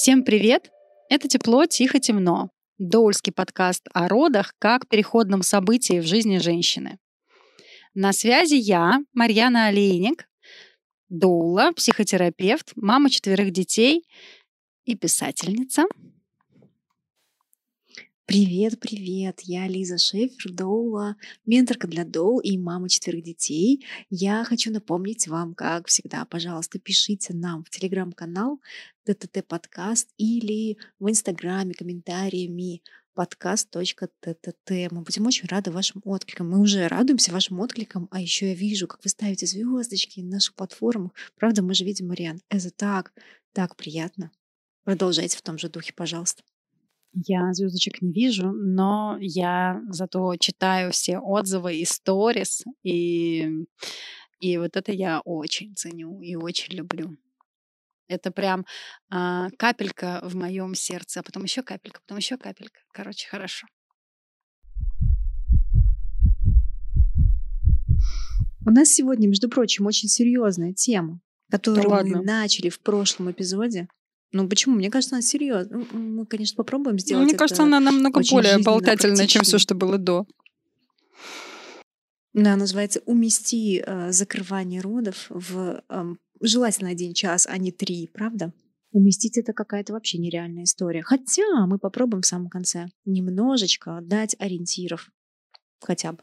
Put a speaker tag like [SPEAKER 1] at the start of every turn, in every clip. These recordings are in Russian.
[SPEAKER 1] Всем привет! Это «Тепло, тихо, темно» — доульский подкаст о родах как переходном событии в жизни женщины. На связи я, Марьяна Олейник, доула, психотерапевт, мама четверых детей и писательница —
[SPEAKER 2] Привет, привет! Я Лиза Шефер, Доула, менторка для Доул и мама четверых детей. Я хочу напомнить вам, как всегда, пожалуйста, пишите нам в телеграм-канал ТТТ подкаст или в инстаграме комментариями подкаст.тт. Мы будем очень рады вашим откликам. Мы уже радуемся вашим откликам, а еще я вижу, как вы ставите звездочки на наших платформах. Правда, мы же видим, Мариан, это так, так приятно. Продолжайте в том же духе, пожалуйста.
[SPEAKER 1] Я звездочек не вижу, но я зато читаю все отзывы и сторис, и, и вот это я очень ценю и очень люблю. Это прям а, капелька в моем сердце, а потом еще капелька, потом еще капелька. Короче, хорошо.
[SPEAKER 2] У нас сегодня, между прочим, очень серьезная тема, которую да мы начали в прошлом эпизоде. Ну почему? Мне кажется, она серьезно. Ну, мы, конечно, попробуем ну, сделать.
[SPEAKER 1] Мне кажется, она намного более болтательная, чем все, что было до.
[SPEAKER 2] Она называется «Умести э, закрывание родов в э, желательно один час, а не три», правда? Уместить это какая-то вообще нереальная история. Хотя мы попробуем в самом конце немножечко дать ориентиров. Хотя бы.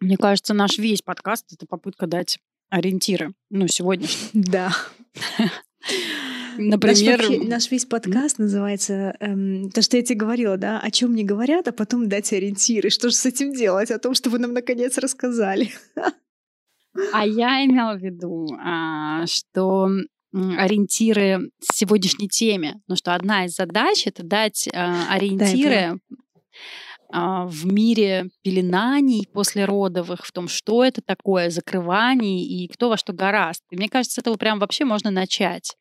[SPEAKER 1] Мне кажется, наш весь подкаст — это попытка дать ориентиры. Ну, сегодняшний.
[SPEAKER 2] Да. Например... Наш, вообще, наш весь подкаст называется эм, то, что я тебе говорила, да, о чем не говорят, а потом дать ориентиры. Что же с этим делать? О том, что вы нам наконец рассказали.
[SPEAKER 1] А я имела в виду, а, что ориентиры сегодняшней теме. Ну что одна из задач это дать а, ориентиры а, в мире пеленаний после родовых, в том, что это такое, закрываний и кто во что гораст. И мне кажется, с этого прям вообще можно начать.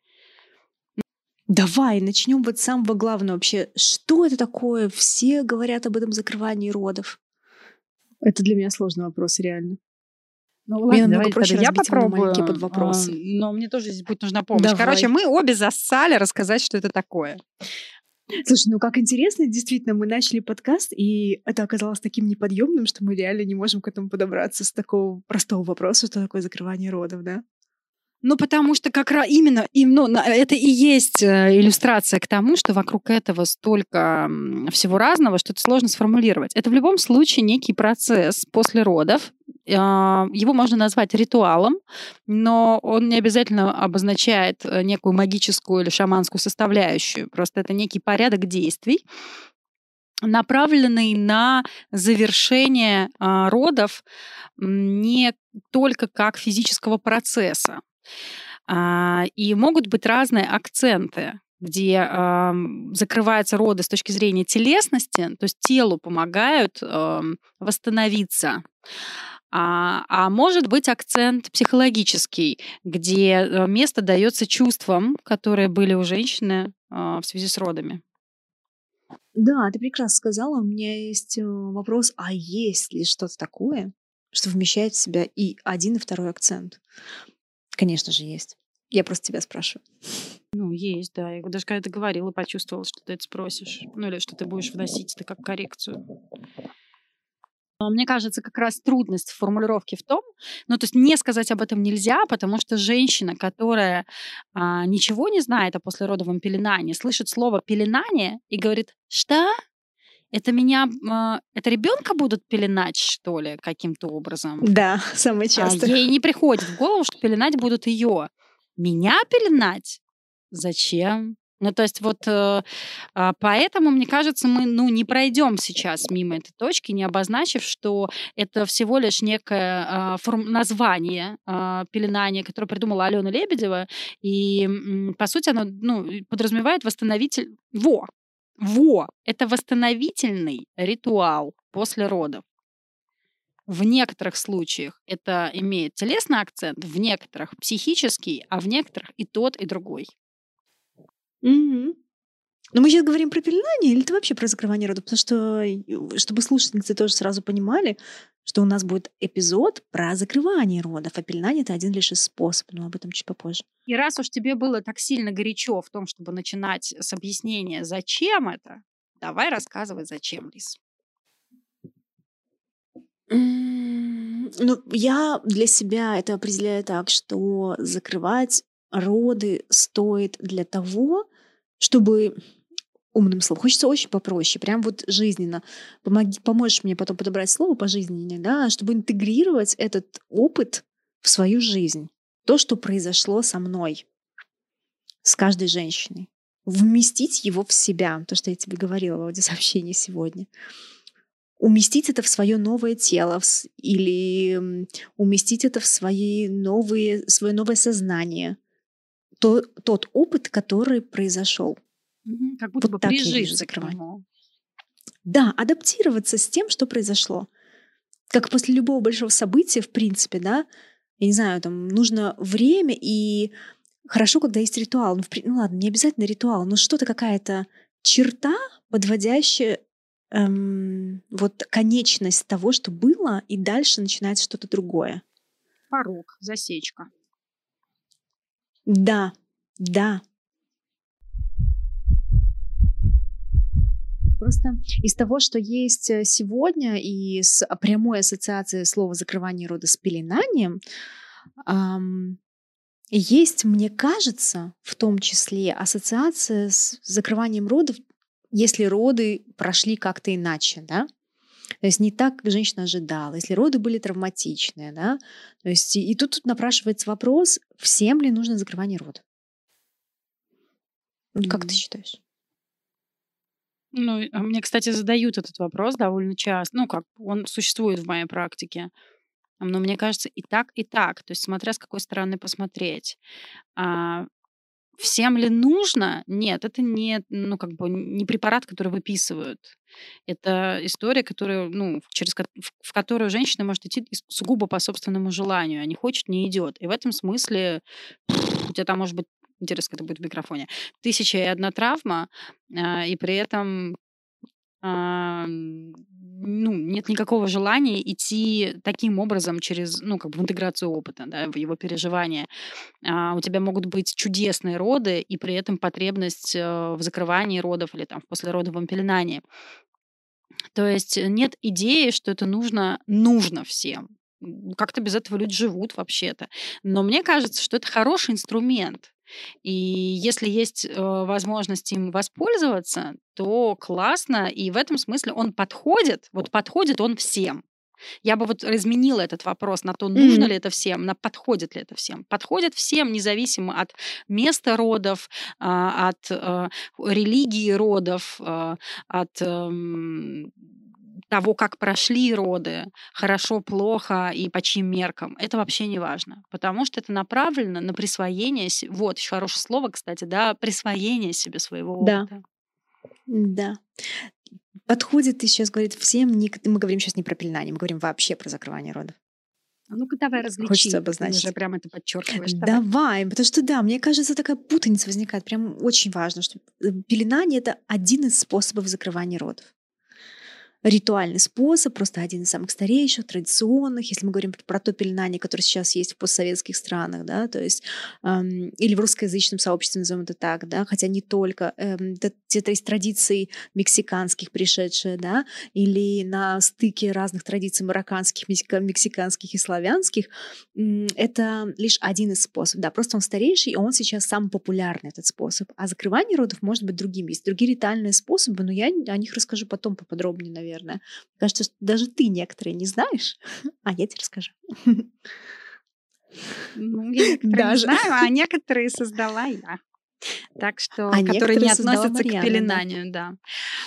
[SPEAKER 2] Давай начнем вот с самого главного вообще. Что это такое? Все говорят об этом закрывании родов. Это для меня сложный вопрос, реально.
[SPEAKER 1] Ну ладно, давай, проще я попробую. Под вопросы. А, но мне тоже здесь будет нужна помощь. Давай. Короче, мы обе зассали рассказать, что это такое.
[SPEAKER 2] Слушай, ну как интересно, действительно, мы начали подкаст, и это оказалось таким неподъемным, что мы реально не можем к этому подобраться с такого простого вопроса, что такое закрывание родов, да?
[SPEAKER 1] Ну, потому что как раз именно им, ну, это и есть э, иллюстрация к тому, что вокруг этого столько всего разного, что это сложно сформулировать. Это в любом случае некий процесс после родов. А, его можно назвать ритуалом, но он не обязательно обозначает э, некую магическую или шаманскую составляющую. Просто это некий порядок действий, направленный на завершение а, родов не только как физического процесса. А, и могут быть разные акценты где закрываются роды с точки зрения телесности, то есть телу помогают э, восстановиться. А, а может быть акцент психологический, где э, место дается чувствам, которые были у женщины э, в связи с родами.
[SPEAKER 2] Да, ты прекрасно сказала. У меня есть э, вопрос, а есть ли что-то такое, что вмещает в себя и один, и второй акцент? Конечно же, есть. Я просто тебя спрашиваю.
[SPEAKER 1] Ну, есть, да. Я даже когда ты говорила, почувствовала, что ты это спросишь. Ну, или что ты будешь вносить это как коррекцию. Мне кажется, как раз трудность формулировки в том, ну, то есть не сказать об этом нельзя, потому что женщина, которая а, ничего не знает о послеродовом пеленании, слышит слово пеленание и говорит, что? Это меня, а, это ребенка будут пеленать, что ли, каким-то образом?
[SPEAKER 2] Да, самое а часто.
[SPEAKER 1] А ей не приходит в голову, что пеленать будут ее. Меня пеленать? Зачем? Ну, то есть вот э, а, поэтому, мне кажется, мы ну, не пройдем сейчас мимо этой точки, не обозначив, что это всего лишь некое форм, название пеленания, которое придумала Алена Лебедева, и, по сути, оно ну, подразумевает восстановитель... Во! Во! Это восстановительный ритуал после родов. В некоторых случаях это имеет телесный акцент, в некоторых психический, а в некоторых и тот, и другой.
[SPEAKER 2] Угу. Но мы сейчас говорим про пеленание или ты вообще про закрывание рода? Потому что, чтобы слушательницы тоже сразу понимали, что у нас будет эпизод про закрывание родов, а пеленание — это один лишь из способов, но об этом чуть попозже.
[SPEAKER 1] И раз уж тебе было так сильно горячо в том, чтобы начинать с объяснения, зачем это, давай рассказывай, зачем, Лиз.
[SPEAKER 2] Ну, я для себя это определяю так, что закрывать роды стоит для того, чтобы умным словом. Хочется очень попроще, прям вот жизненно. Помоги, поможешь мне потом подобрать слово пожизненнее, да, чтобы интегрировать этот опыт в свою жизнь. То, что произошло со мной, с каждой женщиной. Вместить его в себя, то, что я тебе говорила в аудиосообщении сегодня. Уместить это в свое новое тело или уместить это в свои новые, свое новое сознание. То, тот опыт, который произошел.
[SPEAKER 1] Угу, как будто вот бы так прижиться к
[SPEAKER 2] Да, адаптироваться с тем, что произошло. Как после любого большого события, в принципе, да, я не знаю, там нужно время и хорошо, когда есть ритуал. Ну, в, ну ладно, не обязательно ритуал, но что-то какая-то черта, подводящая эм, вот конечность того, что было, и дальше начинается что-то другое.
[SPEAKER 1] Порог, засечка.
[SPEAKER 2] Да, да, Просто из того, что есть э, сегодня, и с прямой ассоциацией слова закрывание рода с пеленанием, эм, есть, мне кажется, в том числе ассоциация с закрыванием родов, если роды прошли как-то иначе, да? То есть не так, как женщина ожидала, если роды были травматичные, да? То есть и, и тут, тут напрашивается вопрос, всем ли нужно закрывание родов? Mm-hmm. Как ты считаешь?
[SPEAKER 1] Ну, а мне, кстати, задают этот вопрос довольно часто. Ну, как он существует в моей практике. Но мне кажется, и так, и так. То есть, смотря с какой стороны посмотреть. А, всем ли нужно? Нет, это не, ну, как бы не препарат, который выписывают. Это история, которая, ну, через, в которую женщина может идти сугубо по собственному желанию, а не хочет, не идет. И в этом смысле у тебя там может быть Интересно, как это будет в микрофоне. Тысяча и одна травма, а, и при этом а, ну, нет никакого желания идти таким образом через, ну, как бы в интеграцию опыта, да, в его переживание. А, у тебя могут быть чудесные роды, и при этом потребность э, в закрывании родов или там в послеродовом пеленании. То есть нет идеи, что это нужно, нужно всем. Как-то без этого люди живут вообще-то. Но мне кажется, что это хороший инструмент. И если есть э, возможность им воспользоваться, то классно. И в этом смысле он подходит, вот подходит он всем. Я бы вот разменила этот вопрос на то, нужно mm-hmm. ли это всем, на подходит ли это всем. Подходит всем, независимо от места родов, а, от э, религии родов, э, от эм, того, как прошли роды, хорошо, плохо и по чьим меркам, это вообще не важно, потому что это направлено на присвоение, вот еще хорошее слово, кстати, да, присвоение себе своего опыта.
[SPEAKER 2] Да. Подходит, ты сейчас говорит всем, не, мы говорим сейчас не про пеленание, мы говорим вообще про закрывание родов.
[SPEAKER 1] А ну-ка давай различи.
[SPEAKER 2] Хочется обозначить.
[SPEAKER 1] Ты уже прям это подчеркиваешь.
[SPEAKER 2] Давай. давай, потому что да, мне кажется, такая путаница возникает. Прям очень важно, что э, пеленание — это один из способов закрывания родов ритуальный способ, просто один из самых старейших, традиционных, если мы говорим про то пеленание, которое сейчас есть в постсоветских странах, да, то есть, эм, или в русскоязычном сообществе, назовем это так, да, хотя не только, эм, это есть традиции мексиканских пришедшие, да, или на стыке разных традиций марокканских, мексиканских и славянских, это лишь один из способов, да, просто он старейший, и он сейчас самый популярный, этот способ. А закрывание родов может быть другим. Есть другие ритуальные способы, но я о них расскажу потом поподробнее, наверное наверное. Кажется, что даже ты некоторые не знаешь, а я тебе расскажу.
[SPEAKER 1] Ну, я Даже. не знаю, а некоторые создала я. Так что, а которые не относятся Марьяна, к пеленанию, да.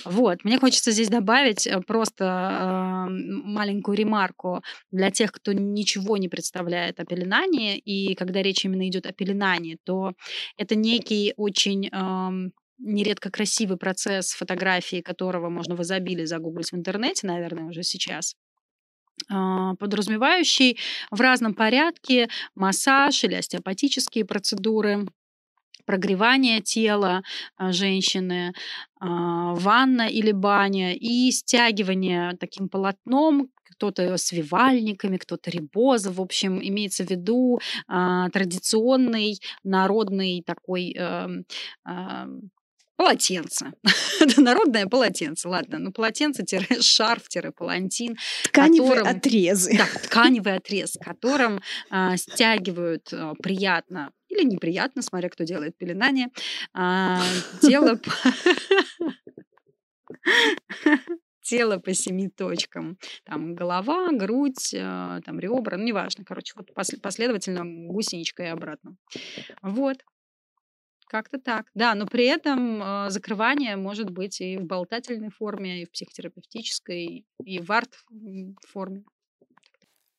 [SPEAKER 1] да. Вот, мне хочется здесь добавить э, просто э, маленькую ремарку для тех, кто ничего не представляет о пеленании, и когда речь именно идет о пеленании, то это некий очень э, нередко красивый процесс фотографии, которого можно в изобилии загуглить в интернете, наверное, уже сейчас а, подразумевающий в разном порядке массаж или остеопатические процедуры, прогревание тела а, женщины, а, ванна или баня и стягивание таким полотном, кто-то свивальниками, кто-то рибоза. В общем, имеется в виду традиционный народный такой э, э, полотенце. Это народное полотенце, ладно. Ну, полотенце-шарф-палантин.
[SPEAKER 2] Тканевые которым, отрезы.
[SPEAKER 1] Да, тканевый отрез, которым а, стягивают а, приятно или неприятно, смотря кто делает пеленание, а, тело тело по семи точкам. Там голова, грудь, а, там ребра, ну, неважно. Короче, вот последовательно гусеничка и обратно. Вот. Как-то так. Да, но при этом э, закрывание может быть и в болтательной форме, и в психотерапевтической, и в арт-форме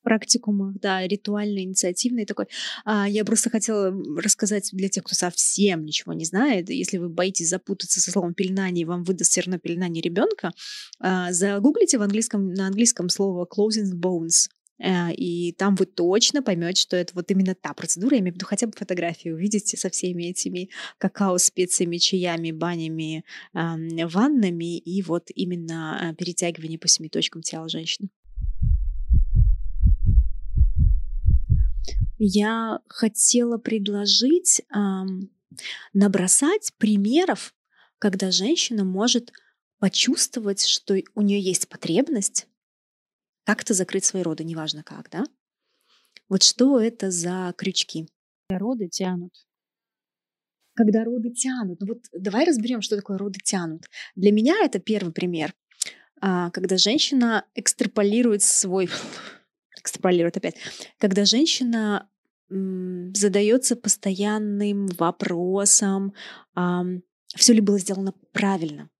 [SPEAKER 2] практикумах, да, ритуальный, инициативный такой. А, я просто хотела рассказать для тех, кто совсем ничего не знает, если вы боитесь запутаться со словом пеленание, вам выдаст все равно пеленание ребенка, а, загуглите в английском, на английском слово closing bones, и там вы точно поймете, что это вот именно та процедура, я имею в виду хотя бы фотографии, увидите со всеми этими какао, специями, чаями, банями, ваннами и вот именно э, перетягивание по семи точкам тела женщины. Я хотела предложить эм, набросать примеров, когда женщина может почувствовать, что у нее есть потребность как-то закрыть свои роды, неважно как, да? Вот что это за крючки?
[SPEAKER 1] Роды тянут.
[SPEAKER 2] Когда роды тянут. Ну вот давай разберем, что такое роды тянут. Для меня это первый пример, а, когда женщина экстраполирует свой... экстраполирует опять. Когда женщина задается постоянным вопросом, все ли было сделано правильно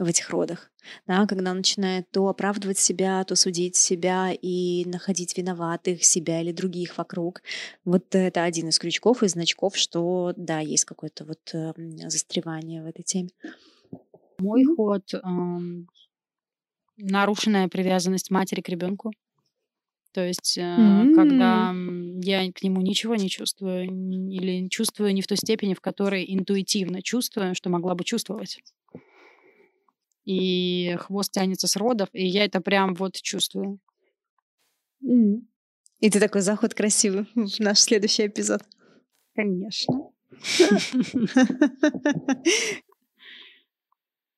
[SPEAKER 2] в этих родах, да, когда он начинает то оправдывать себя, то судить себя и находить виноватых себя или других вокруг. Вот это один из крючков и значков, что да, есть какое-то вот э, застревание в этой теме.
[SPEAKER 1] Мой ход э, нарушенная привязанность матери к ребенку. То есть, э, mm-hmm. когда я к нему ничего не чувствую, или чувствую не в той степени, в которой интуитивно чувствую, что могла бы чувствовать и хвост тянется с родов, и я это прям вот чувствую.
[SPEAKER 2] Mm. И ты такой заход красивый в наш следующий эпизод.
[SPEAKER 1] Конечно.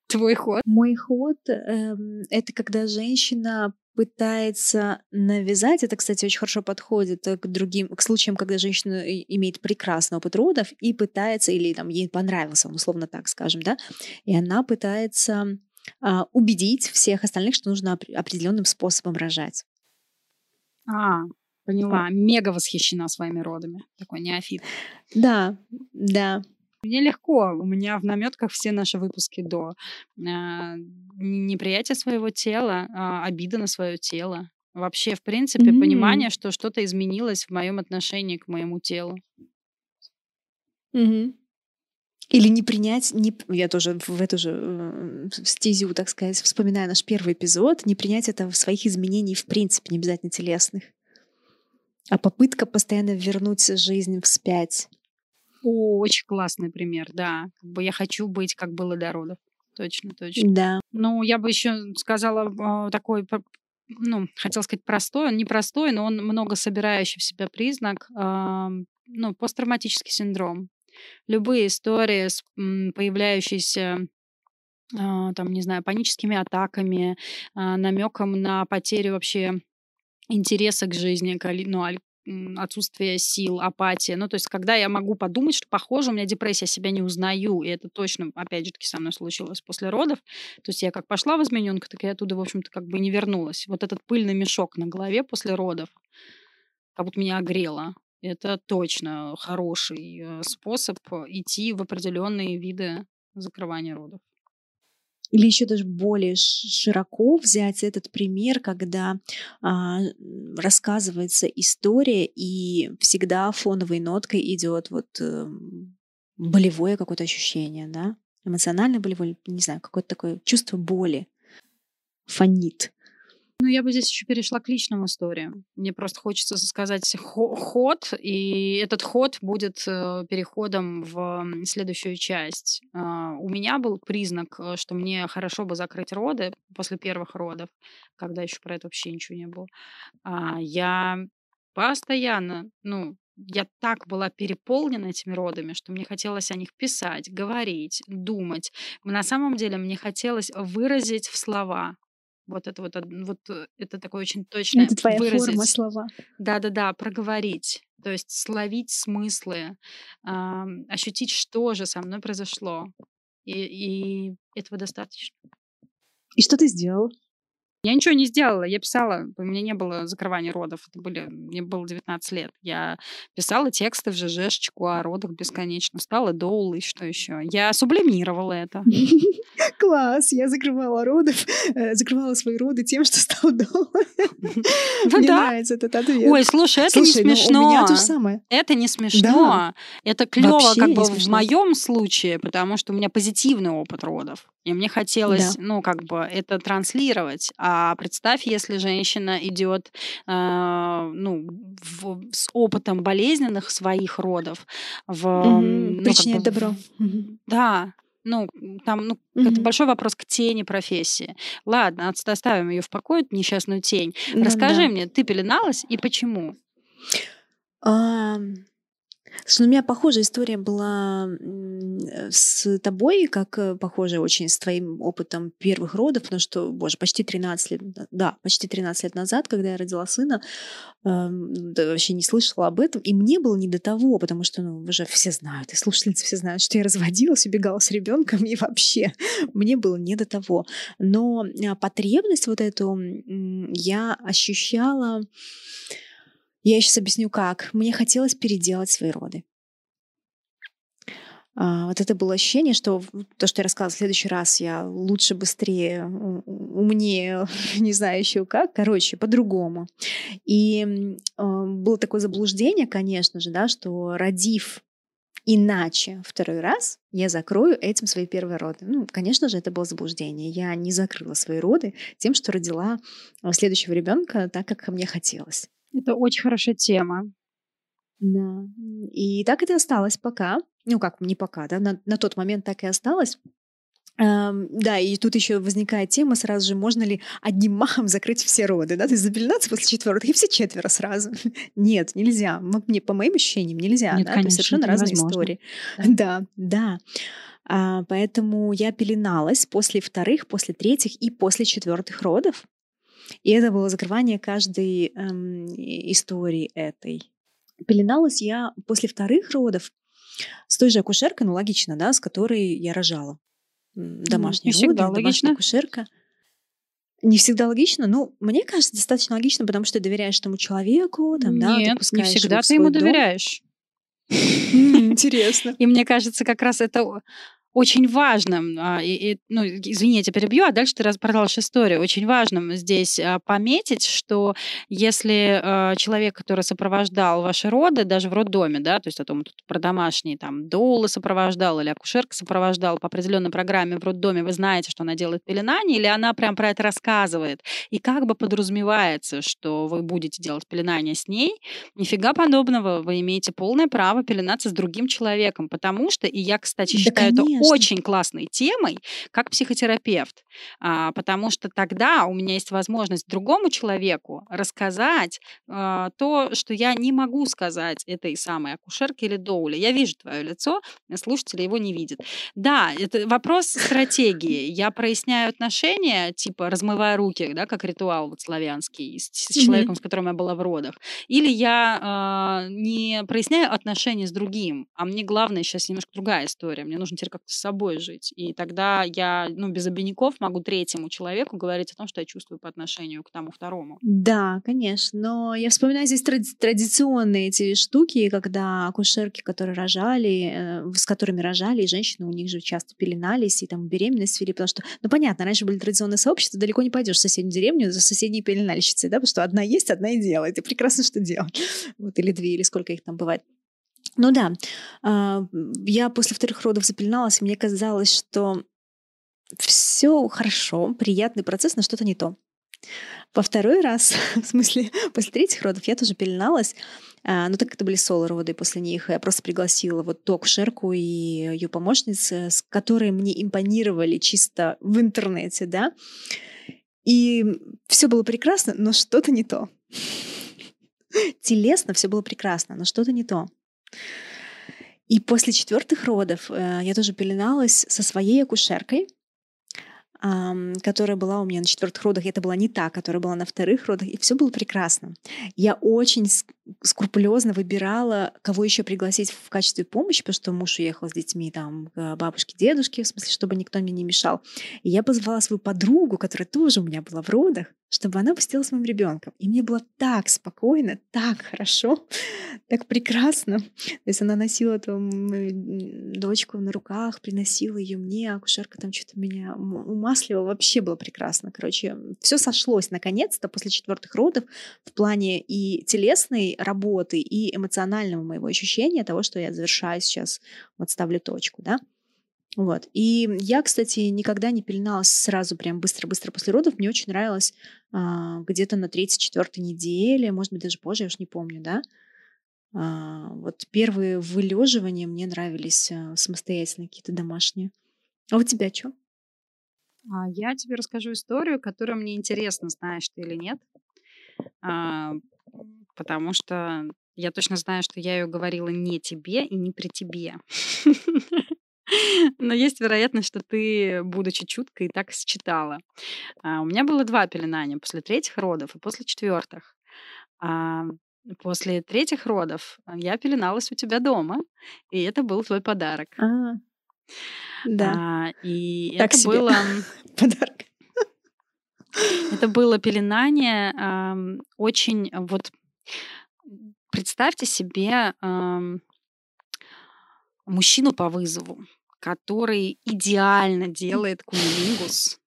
[SPEAKER 1] Твой ход?
[SPEAKER 2] Мой ход эм, это когда женщина пытается навязать, это, кстати, очень хорошо подходит к другим, к случаям, когда женщина имеет прекрасный опыт родов и пытается, или там ей понравился, он условно так скажем, да, и она пытается убедить всех остальных, что нужно определенным способом рожать.
[SPEAKER 1] А, поняла. Мега восхищена своими родами. Такой неофит.
[SPEAKER 2] Да, да.
[SPEAKER 1] Мне легко. У меня в наметках все наши выпуски до. А, неприятие своего тела, а, обида на свое тело. Вообще, в принципе, mm-hmm. понимание, что что-то изменилось в моем отношении к моему телу.
[SPEAKER 2] Mm-hmm. Или не принять, не, я тоже в эту же э, стезю, так сказать, вспоминаю наш первый эпизод, не принять это в своих изменений в принципе, не обязательно телесных. А попытка постоянно вернуть жизнь вспять.
[SPEAKER 1] О, очень классный пример, да. Как бы я хочу быть, как было до родов. Точно, точно.
[SPEAKER 2] Да.
[SPEAKER 1] Ну, я бы еще сказала такой ну, хотел сказать простой, он непростой, но он много собирающий в себя признак, э, ну, посттравматический синдром любые истории с появляющейся а, там, не знаю, паническими атаками, а, намеком на потерю вообще интереса к жизни, ну, отсутствие сил, апатия. Ну, то есть, когда я могу подумать, что, похоже, у меня депрессия, себя не узнаю, и это точно, опять же таки, со мной случилось после родов. То есть, я как пошла в измененку, так я оттуда, в общем-то, как бы не вернулась. Вот этот пыльный мешок на голове после родов, как будто меня огрело. Это точно хороший э, способ идти в определенные виды закрывания родов.
[SPEAKER 2] Или еще даже более широко взять этот пример, когда а, рассказывается история, и всегда фоновой ноткой идет вот э, болевое какое-то ощущение, да, эмоционально болевое, не знаю, какое-то такое чувство боли фонит.
[SPEAKER 1] Ну, я бы здесь еще перешла к личным историям. Мне просто хочется сказать ход, и этот ход будет э, переходом в следующую часть. А, у меня был признак, э, что мне хорошо бы закрыть роды после первых родов, когда еще про это вообще ничего не было. А, я постоянно, ну, я так была переполнена этими родами, что мне хотелось о них писать, говорить, думать. На самом деле мне хотелось выразить в слова. Вот это вот, вот э, это такое очень точное
[SPEAKER 2] Это твоя
[SPEAKER 1] выразить.
[SPEAKER 2] форма слова.
[SPEAKER 1] Да-да-да, проговорить. То есть словить смыслы, а, ощутить, что же со мной произошло. И, и этого достаточно.
[SPEAKER 2] И что ты сделал?
[SPEAKER 1] Я ничего не сделала, я писала, у меня не было закрывания родов, это были, мне было 19 лет. Я писала тексты в ЖЖшечку о родах бесконечно, стала доулой, что еще. Я сублимировала это.
[SPEAKER 2] Класс! Я закрывала родов, э, закрывала свои роды тем, что стала доулой. Ну мне нравится этот ответ.
[SPEAKER 1] Ой, слушай, это не смешно. Ну, у меня то же самое. Это не смешно. Это клево как бы в моем случае, потому что у меня позитивный опыт родов. И мне хотелось, ну, как бы это транслировать. А представь, если женщина идет, э, ну, в, с опытом болезненных своих родов в... Угу.
[SPEAKER 2] Ну, как бы, добро.
[SPEAKER 1] Да, ну, там, ну, угу. это большой вопрос к тени профессии. Ладно, оставим ее в покое, несчастную тень. Ну, Расскажи да. мне, ты пеленалась и почему?
[SPEAKER 2] А, Слушай, ну, у меня похожая история была с тобой, как э, похожая очень с твоим опытом первых родов, потому что, боже, почти 13 лет, да, почти 13 лет назад, когда я родила сына, э, вообще не слышала об этом, и мне было не до того, потому что, ну, уже все знают, и слушательницы все знают, что я разводилась, убегала с ребенком, и вообще мне было не до того. Но а, потребность вот эту я ощущала я сейчас объясню как. Мне хотелось переделать свои роды. А, вот это было ощущение, что то, что я рассказала в следующий раз, я лучше, быстрее, умнее, не знаю еще как, короче, по-другому. И э, было такое заблуждение, конечно же, да, что родив иначе второй раз, я закрою этим свои первые роды. Ну, конечно же, это было заблуждение. Я не закрыла свои роды тем, что родила следующего ребенка так, как мне хотелось.
[SPEAKER 1] Это очень хорошая тема.
[SPEAKER 2] Да. И так это осталось пока. Ну, как не пока, да, на, на тот момент так и осталось. Um, да, и тут еще возникает тема сразу же, можно ли одним махом закрыть все роды, да, то есть запеленаться после четвертых и все четверо сразу. Нет, нельзя. Мне, по моим ощущениям, нельзя.
[SPEAKER 1] Нет,
[SPEAKER 2] да?
[SPEAKER 1] конечно,
[SPEAKER 2] совершенно разные истории. Да, да. да. А, поэтому я пеленалась после вторых, после третьих и после четвертых родов. И это было закрывание каждой эм, истории этой. Пеленалась я после вторых родов с той же акушеркой, ну логично, да, с которой я рожала. Домашняя
[SPEAKER 1] ну, роды,
[SPEAKER 2] домашняя акушерка. Не всегда логично, но мне кажется, достаточно логично, потому что ты доверяешь тому человеку, там, да,
[SPEAKER 1] Нет,
[SPEAKER 2] ты
[SPEAKER 1] не всегда ты ему
[SPEAKER 2] дом.
[SPEAKER 1] доверяешь.
[SPEAKER 2] Интересно.
[SPEAKER 1] И мне кажется, как раз это очень важным, а, и, и, ну, извини, я тебя перебью, а дальше ты продолжишь историю. Очень важным здесь а, пометить, что если э, человек, который сопровождал ваши роды, даже в роддоме, да, то есть о том, тут про домашние, там, доулы сопровождал или акушерка сопровождала по определенной программе в роддоме, вы знаете, что она делает пеленание, или она прям про это рассказывает, и как бы подразумевается, что вы будете делать пеленание с ней, нифига подобного, вы имеете полное право пеленаться с другим человеком, потому что, и я, кстати, считаю да, это очень классной темой, как психотерапевт, а, потому что тогда у меня есть возможность другому человеку рассказать а, то, что я не могу сказать этой самой акушерке или доуле. Я вижу твое лицо, слушатели его не видят. Да, это вопрос стратегии. Я проясняю отношения, типа размывая руки, да, как ритуал вот славянский с, с человеком, с которым я была в родах. Или я э, не проясняю отношения с другим, а мне главное сейчас немножко другая история. Мне нужно теперь как-то с собой жить. И тогда я, ну, без обиняков могу третьему человеку говорить о том, что я чувствую по отношению к тому второму.
[SPEAKER 2] Да, конечно. Но я вспоминаю здесь тради- традиционные эти штуки, когда акушерки, которые рожали, э, с которыми рожали, и женщины у них же часто пеленались и там беременность вели, потому что, ну, понятно, раньше были традиционные сообщества, далеко не пойдешь в соседнюю деревню за соседней пеленальщицей, да, потому что одна есть, одна и делает, и прекрасно что делать. Вот, или две, или сколько их там бывает. Ну да, а, я после вторых родов запеленалась, и мне казалось, что все хорошо, приятный процесс, но что-то не то. Во второй раз, в смысле, после третьих родов я тоже пеленалась. А, но так как это были соло-роды, после них я просто пригласила вот ту акушерку и ее помощниц, с которой мне импонировали чисто в интернете, да. И все было прекрасно, но что-то не то. Телесно все было прекрасно, но что-то не то. И после четвертых родов э, я тоже пеленалась со своей акушеркой, которая была у меня на четвертых родах, это была не та, которая была на вторых родах, и все было прекрасно. Я очень скрупулезно выбирала, кого еще пригласить в качестве помощи, потому что муж уехал с детьми там к бабушке, дедушке, в смысле, чтобы никто мне не мешал. И я позвала свою подругу, которая тоже у меня была в родах, чтобы она посидела с моим ребенком. И мне было так спокойно, так хорошо, так прекрасно. То есть она носила там дочку на руках, приносила ее мне, акушерка там что-то меня умасливала. Вообще было прекрасно. Короче, все сошлось наконец-то после четвертых родов в плане и телесной работы, и эмоционального моего ощущения того, что я завершаю сейчас, вот ставлю точку, да. Вот. И я, кстати, никогда не пеленалась сразу прям быстро-быстро после родов. Мне очень нравилось а, где-то на 34-й неделе, может быть, даже позже, я уж не помню, да. А, вот первые вылеживания мне нравились а, самостоятельно, какие-то домашние. А у тебя что?
[SPEAKER 1] А я тебе расскажу историю, которая мне интересна, знаешь ты или нет. А, потому что я точно знаю, что я ее говорила не тебе и не при тебе. Но есть вероятность, что ты, будучи чуткой, так считала. А, у меня было два пеленания после третьих родов и после четвертых. А, после третьих родов я пеленалась у тебя дома, и это был твой подарок.
[SPEAKER 2] А, да.
[SPEAKER 1] А, и так это себе. было
[SPEAKER 2] подарок.
[SPEAKER 1] Это было пеленание э, очень вот представьте себе э, мужчину по вызову который идеально делает кунилингус.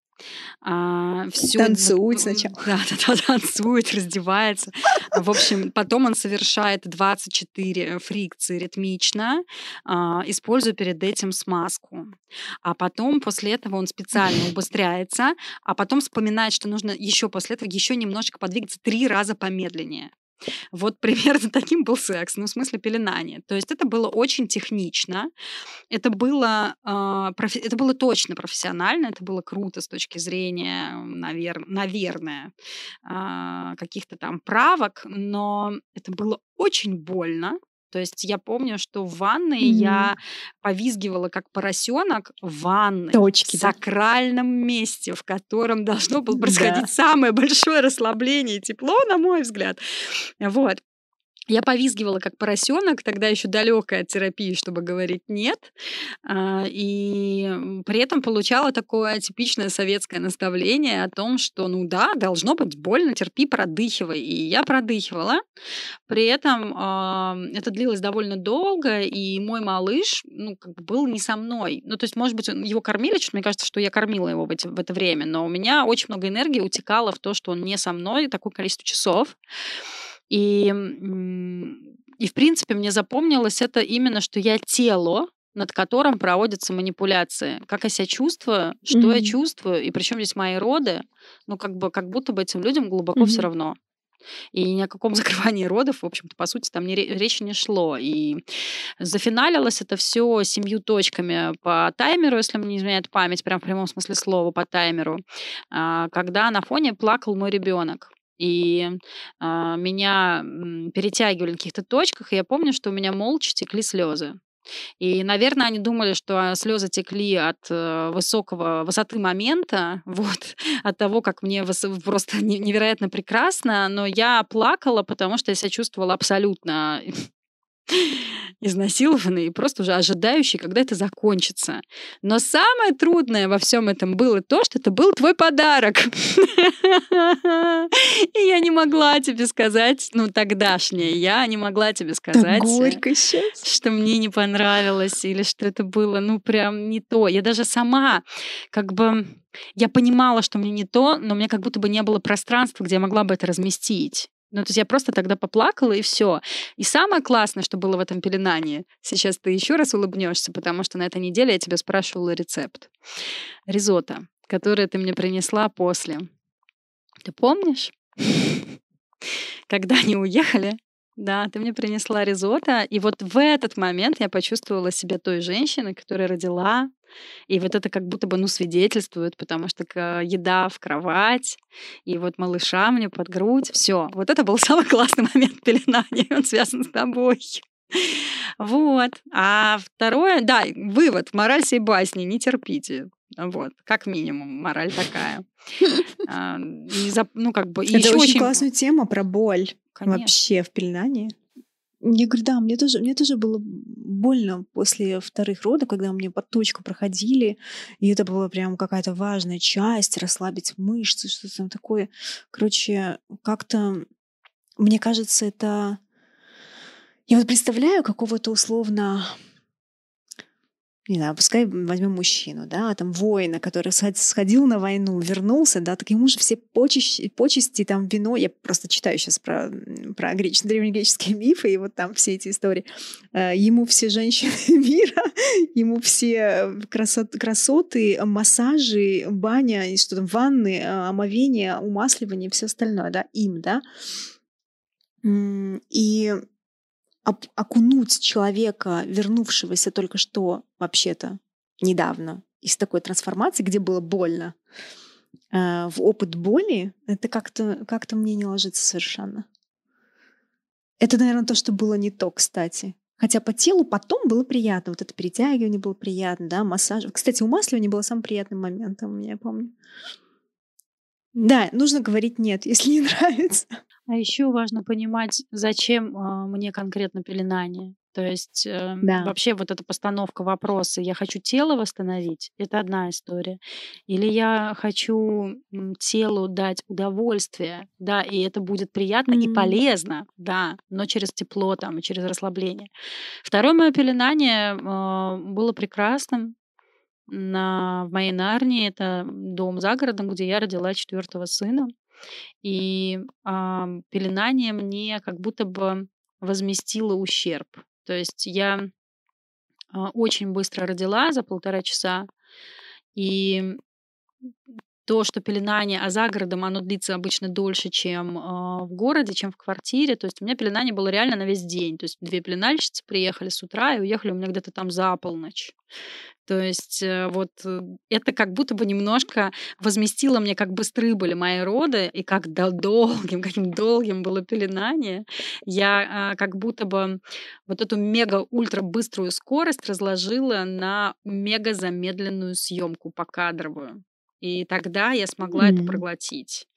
[SPEAKER 2] А, всё танцует сначала.
[SPEAKER 1] Да, да, да, танцует, раздевается. В общем, потом он совершает 24 фрикции ритмично, а, используя перед этим смазку. А потом после этого он специально убыстряется, а потом вспоминает, что нужно еще после этого еще немножечко подвигаться три раза помедленнее. Вот примерно таким был секс, ну, в смысле пеленания. То есть это было очень технично, это было, э, профи- это было точно профессионально, это было круто с точки зрения, навер- наверное, э, каких-то там правок, но это было очень больно, то есть я помню, что в ванной mm-hmm. я повизгивала как поросенок в ванной,
[SPEAKER 2] Точки,
[SPEAKER 1] в сакральном месте, в котором должно было происходить да. самое большое расслабление и тепло, на мой взгляд. Вот. Я повизгивала как поросенок, тогда еще далекая от терапии, чтобы говорить нет. А, и при этом получала такое типичное советское наставление о том, что, ну да, должно быть больно, терпи, продыхивай. И я продыхивала. При этом это длилось довольно долго, и мой малыш, ну, как бы был не со мной. Ну, то есть, может быть, его кормили, мне кажется, что я кормила его в это время, но у меня очень много энергии утекало в то, что он не со мной такое количество часов. И, и в принципе, мне запомнилось это именно, что я тело, над которым проводятся манипуляции. Как я себя чувствую, что mm-hmm. я чувствую, и причем здесь мои роды, ну, как бы, как будто бы этим людям глубоко mm-hmm. все равно. И ни о каком закрывании родов, в общем-то, по сути, там не, речи не шло. И зафиналилось это все семью точками по таймеру, если мне не изменяет память, прям в прямом смысле слова по таймеру, а, когда на фоне плакал мой ребенок и а, меня перетягивали на каких-то точках, и я помню, что у меня молча текли слезы. И, наверное, они думали, что слезы текли от э, высокого высоты момента, вот, от того, как мне просто невероятно прекрасно, но я плакала, потому что я себя чувствовала абсолютно изнасилованный и просто уже ожидающий, когда это закончится. Но самое трудное во всем этом было то, что это был твой подарок. И я не могла тебе сказать, ну, тогдашняя, я не могла тебе сказать, что мне не понравилось или что это было, ну, прям не то. Я даже сама как бы... Я понимала, что мне не то, но мне как будто бы не было пространства, где я могла бы это разместить. Ну, то есть я просто тогда поплакала, и все. И самое классное, что было в этом пеленании, сейчас ты еще раз улыбнешься, потому что на этой неделе я тебя спрашивала рецепт. Ризотто, которое ты мне принесла после. Ты помнишь, когда они уехали, да, ты мне принесла ризотто, и вот в этот момент я почувствовала себя той женщиной, которая родила, и вот это как будто бы, ну, свидетельствует, потому что еда в кровать, и вот малыша мне под грудь, все. Вот это был самый классный момент пеленания, он связан с тобой. Вот. А второе, да, вывод, мораль сей басни, не терпите. Вот, как минимум, мораль такая. А, ну, как бы,
[SPEAKER 2] Это очень, очень классная тема про боль Конечно. вообще в пеленании. Я говорю, да, мне тоже, мне тоже было больно после вторых родов, когда мне под точку проходили, и это была прям какая-то важная часть, расслабить мышцы, что-то там такое. Короче, как-то, мне кажется, это... Я вот представляю какого-то условно не знаю, пускай возьмем мужчину, да, там воина, который сходил на войну, вернулся, да, так ему же все почести, почести там вино, я просто читаю сейчас про, про греч, древнегреческие мифы, и вот там все эти истории. Э, ему все женщины мира, ему все красот, красоты, массажи, баня, что там, ванны, э, омовение, умасливание, все остальное, да, им, да. И окунуть человека, вернувшегося только что вообще-то недавно из такой трансформации, где было больно, э, в опыт боли, это как-то как мне не ложится совершенно. Это, наверное, то, что было не то, кстати. Хотя по телу потом было приятно. Вот это перетягивание было приятно, да, массаж. Кстати, умасливание было самым приятным моментом у я помню. Да, нужно говорить нет, если не нравится.
[SPEAKER 1] А еще важно понимать, зачем э, мне конкретно пеленание. То есть э,
[SPEAKER 2] да.
[SPEAKER 1] вообще вот эта постановка вопроса, я хочу тело восстановить, это одна история. Или я хочу телу дать удовольствие, да, и это будет приятно mm-hmm. и полезно, да, но через тепло там и через расслабление. Второе мое пеленание э, было прекрасным. На, в моей Нарнии это дом за городом, где я родила четвертого сына. И а, пеленание мне как будто бы возместило ущерб. То есть я а, очень быстро родила за полтора часа, и то, что пеленание, а за городом оно длится обычно дольше, чем э, в городе, чем в квартире. То есть у меня пеленание было реально на весь день. То есть две пеленальщицы приехали с утра и уехали у меня где-то там за полночь. То есть э, вот э, это как будто бы немножко возместило мне, как быстры были мои роды, и как долгим, каким долгим было пеленание. Я э, как будто бы вот эту мега-ультра быструю скорость разложила на мега замедленную съемку покадровую. И тогда я смогла mm-hmm. это проглотить.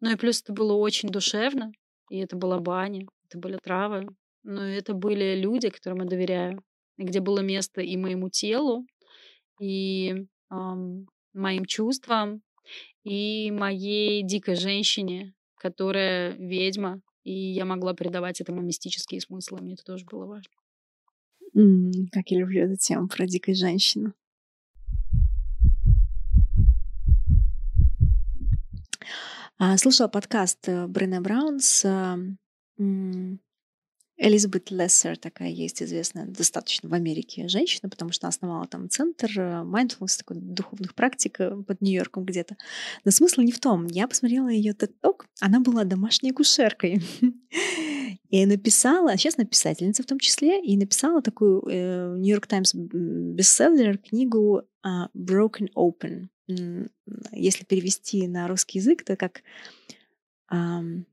[SPEAKER 1] Ну и плюс это было очень душевно. И это была баня, это были травы. Но это были люди, которым я доверяю. И где было место и моему телу, и эм, моим чувствам, и моей дикой женщине, которая ведьма, и я могла придавать этому мистические смыслы. Мне это тоже было важно.
[SPEAKER 2] Mm, как я люблю эту тему про дикой женщину. Слушала подкаст э, Брене Браун с Элизабет Лессер такая есть известная достаточно в Америке женщина, потому что она основала там центр mindfulness, такой духовных практик э, под Нью-Йорком где-то. Но смысл не в том. Я посмотрела ее TED она была домашней кушеркой. И написала, сейчас она писательница в том числе, и написала такую Нью-Йорк Таймс бестселлер книгу uh, Broken Open если перевести на русский язык, то как эм,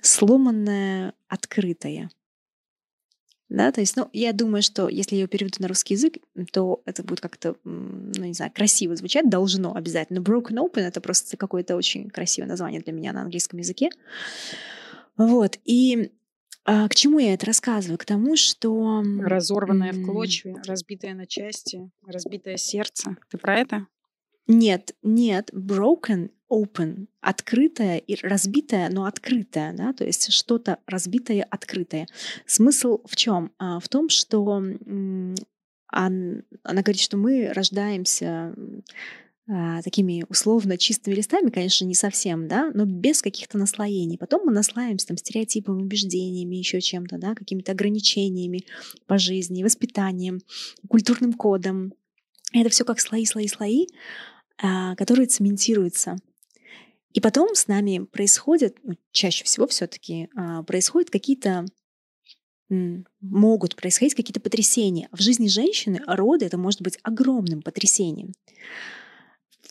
[SPEAKER 2] сломанное открытое. Да, то есть, ну, я думаю, что если я ее переведу на русский язык, то это будет как-то, ну, не знаю, красиво звучать, должно обязательно. Broken Open — это просто какое-то очень красивое название для меня на английском языке. Вот, и а, к чему я это рассказываю? К тому, что...
[SPEAKER 1] Разорванное в клочья, разбитое на части, разбитое сердце. Ты про это?
[SPEAKER 2] Нет, нет, broken, open, открытое и разбитое, но открытое, да, то есть что-то разбитое, открытое. Смысл в чем? А, в том, что она говорит, что мы рождаемся а, такими условно чистыми листами, конечно, не совсем, да, но без каких-то наслоений. Потом мы наслаиваемся там стереотипами, убеждениями, еще чем-то, да, какими-то ограничениями по жизни, воспитанием, культурным кодом. Это все как слои, слои, слои. А, которые цементируются. И потом с нами происходит, ну, чаще всего все-таки а, происходят какие-то могут происходить какие-то потрясения. В жизни женщины роды это может быть огромным потрясением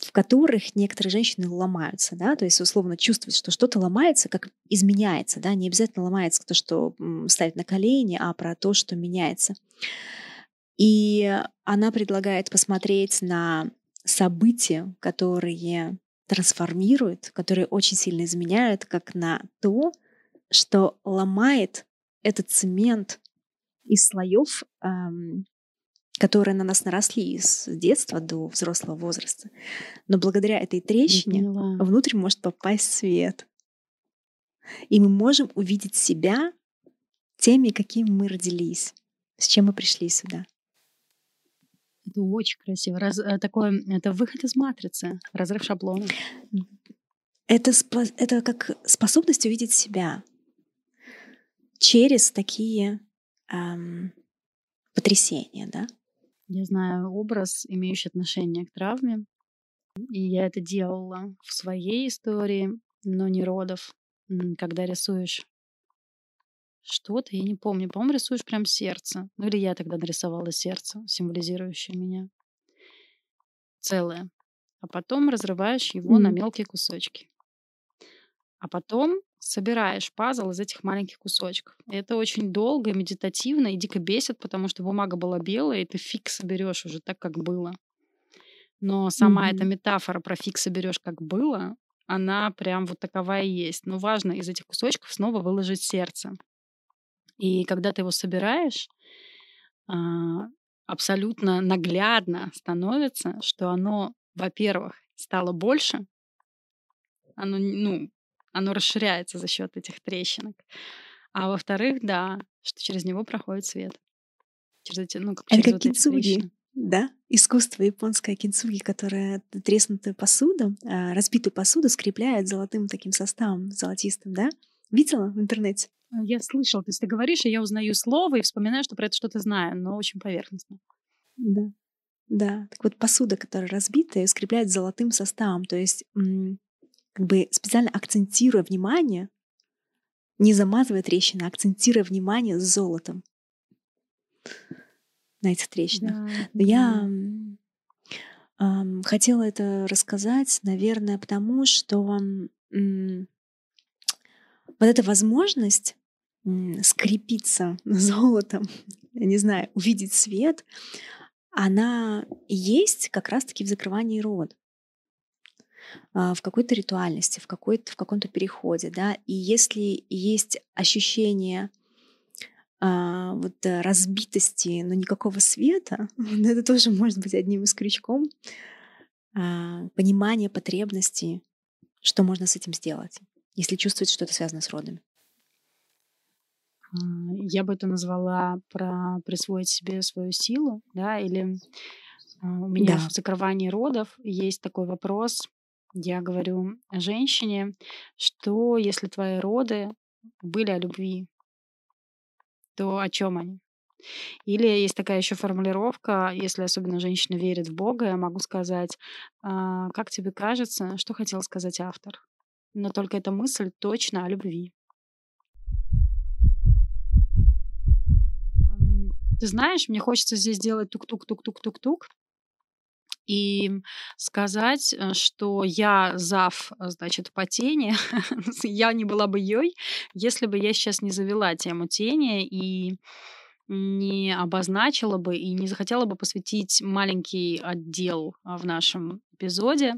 [SPEAKER 2] в которых некоторые женщины ломаются, да, то есть условно чувствуют, что что-то ломается, как изменяется, да, не обязательно ломается то, что ставит на колени, а про то, что меняется. И она предлагает посмотреть на события, которые трансформируют, которые очень сильно изменяют, как на то, что ломает этот цемент из слоев, эм, которые на нас наросли с детства до взрослого возраста. Но благодаря этой трещине внутрь может попасть свет. И мы можем увидеть себя теми, какими мы родились, с чем мы пришли сюда.
[SPEAKER 1] Это очень красиво. Раз, э, такое, это выход из матрицы, разрыв шаблона.
[SPEAKER 2] Это, это как способность увидеть себя через такие эм, потрясения, да?
[SPEAKER 1] Я знаю образ, имеющий отношение к травме. И я это делала в своей истории, но не родов. Когда рисуешь что-то, я не помню, по-моему, рисуешь прям сердце. Ну или я тогда нарисовала сердце, символизирующее меня. Целое. А потом разрываешь его mm. на мелкие кусочки. А потом собираешь пазл из этих маленьких кусочков. И это очень долго, медитативно и дико бесит, потому что бумага была белая, и ты фиг соберешь уже так, как было. Но сама mm-hmm. эта метафора про фиг соберешь, как было, она прям вот такова и есть. Но важно из этих кусочков снова выложить сердце. И когда ты его собираешь, а, абсолютно наглядно становится, что оно, во-первых, стало больше, оно, ну, оно расширяется за счет этих трещинок. А во-вторых, да, что через него проходит свет.
[SPEAKER 2] Через эти, ну, как через Это вот кинцуги, да? Искусство японское кинцуги, которое треснутую посуду, а, разбитую посуду скрепляет золотым таким составом, золотистым, да? Видела в интернете?
[SPEAKER 1] Э, я слышал, то есть ты говоришь, и я узнаю слово и вспоминаю, что про это что-то знаю, но очень поверхностно.
[SPEAKER 2] Да. Да, так вот посуда, которая разбитая, скрепляет золотым составом, то есть как бы специально акцентируя внимание, не замазывая трещины, а акцентируя внимание с золотом на этих трещинах. Да, Но да. я э, хотела это рассказать, наверное, потому что э, вот эта возможность скрепиться золотом, я не знаю, увидеть свет, она есть как раз-таки в закрывании рода. В какой-то ритуальности, в, какой-то, в каком-то переходе, да, и если есть ощущение а, вот э, разбитости, но никакого света, это тоже может быть одним из крючком а, понимания потребностей, что можно с этим сделать, если чувствуете, что это связано с родами.
[SPEAKER 1] Я бы это назвала про присвоить себе свою силу, да, или у меня да. в закрывании родов есть такой вопрос, я говорю женщине, что если твои роды были о любви, то о чем они? Или есть такая еще формулировка, если особенно женщина верит в Бога, я могу сказать, а, как тебе кажется, что хотел сказать автор? Но только эта мысль точно о любви. Ты знаешь, мне хочется здесь сделать тук-тук-тук-тук-тук-тук, и сказать, э, что я зав, э, значит, по тени, я не была бы ей, если бы я сейчас не завела тему тени. И не обозначила бы и не захотела бы посвятить маленький отдел а, в нашем эпизоде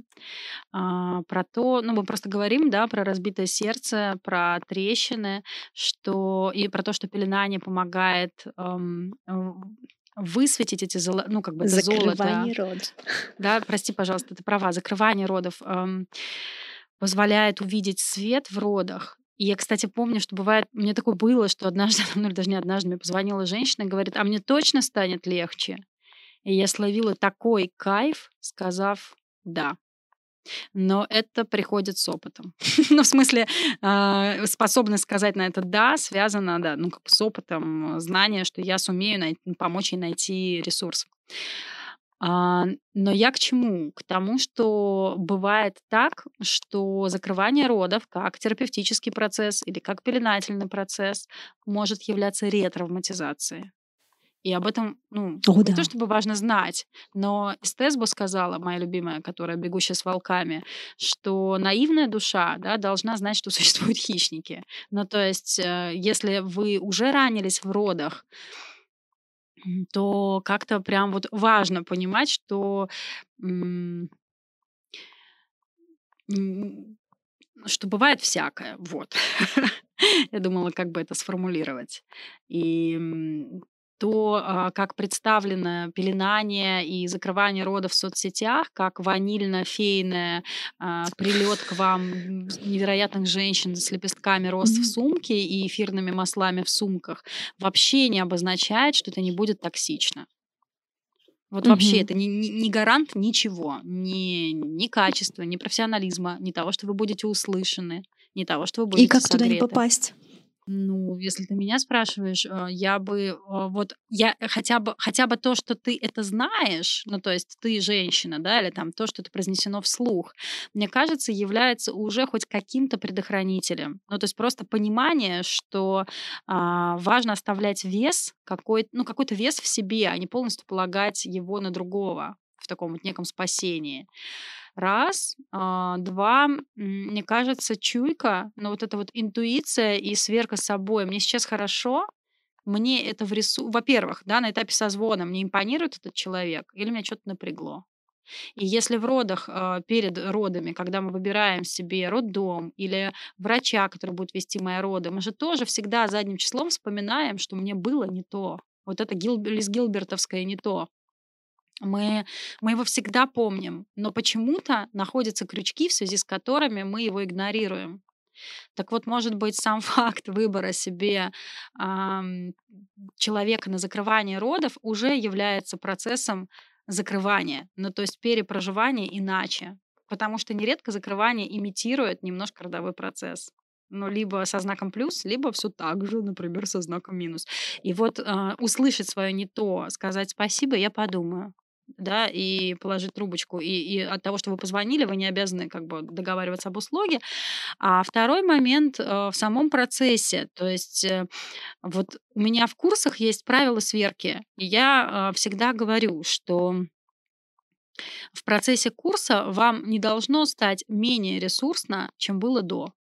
[SPEAKER 1] а, про то, ну мы просто говорим, да, про разбитое сердце, про трещины, что и про то, что пеленание помогает эм, высветить эти золо... ну как бы это
[SPEAKER 2] закрывание
[SPEAKER 1] золото. родов. Да, прости, пожалуйста, ты права. Закрывание родов эм, позволяет увидеть свет в родах. И я, кстати, помню, что бывает, мне такое было, что однажды, ну или даже не однажды, мне позвонила женщина и говорит, а мне точно станет легче. И я словила такой кайф, сказав да. Но это приходит с опытом. ну, в смысле, э, способность сказать на это «да» связана, да, ну, как с опытом, знание, что я сумею найти, помочь ей найти ресурс. А, но я к чему? К тому, что бывает так, что закрывание родов как терапевтический процесс или как пеленательный процесс может являться ретравматизацией. И об этом, ну,
[SPEAKER 2] О,
[SPEAKER 1] не
[SPEAKER 2] да.
[SPEAKER 1] то чтобы важно знать, но Эстесбо сказала, моя любимая, которая бегущая с волками, что наивная душа да, должна знать, что существуют хищники. Ну, то есть, э, если вы уже ранились в родах, то как-то прям вот важно понимать, что что бывает всякое. Вот. Я думала, как бы это сформулировать. И то, а, как представлено пеленание и закрывание родов в соцсетях, как ванильно-фейное а, прилет к вам невероятных женщин с лепестками роз в сумке и эфирными маслами в сумках, вообще не обозначает, что это не будет токсично. Вот вообще
[SPEAKER 2] Мгм.
[SPEAKER 1] это не, не, не гарант ничего, ни, ни качества, ни профессионализма, ни того, что вы будете услышаны, ни того, что вы
[SPEAKER 2] И
[SPEAKER 1] будете
[SPEAKER 2] как туда не
[SPEAKER 1] согреты.
[SPEAKER 2] попасть?
[SPEAKER 1] Ну, если ты меня спрашиваешь, э, я бы э, вот я хотя бы хотя бы то, что ты это знаешь, ну то есть ты женщина, да, или там то, что это произнесено вслух, мне кажется, является уже хоть каким-то предохранителем. Ну то есть просто понимание, что а, важно оставлять вес какой, ну какой-то вес в себе, а не полностью полагать его на другого в таком вот неком спасении. Раз. А, два. Мне кажется, чуйка, ну вот эта вот интуиция и сверка с собой. Мне сейчас хорошо, мне это в рису... Во-первых, да, на этапе созвона мне импонирует этот человек или меня что-то напрягло. И если в родах, а, перед родами, когда мы выбираем себе роддом или врача, который будет вести мои роды, мы же тоже всегда задним числом вспоминаем, что мне было не то. Вот это Гил... Лиз Гилбертовское не то. Мы, мы его всегда помним, но почему-то находятся крючки, в связи с которыми мы его игнорируем. Так вот, может быть, сам факт выбора себе ам, человека на закрывание родов уже является процессом закрывания, ну то есть перепроживания иначе. Потому что нередко закрывание имитирует немножко родовой процесс. Ну, либо со знаком плюс, либо все так же, например, со знаком минус. И вот а, услышать свое не то, сказать спасибо, я подумаю да, и положить трубочку. И, и от того, что вы позвонили, вы не обязаны как бы договариваться об услуге. А второй момент э, в самом процессе. То есть э, вот у меня в курсах есть правила сверки. И я э, всегда говорю, что в процессе курса вам не должно стать менее ресурсно, чем было до.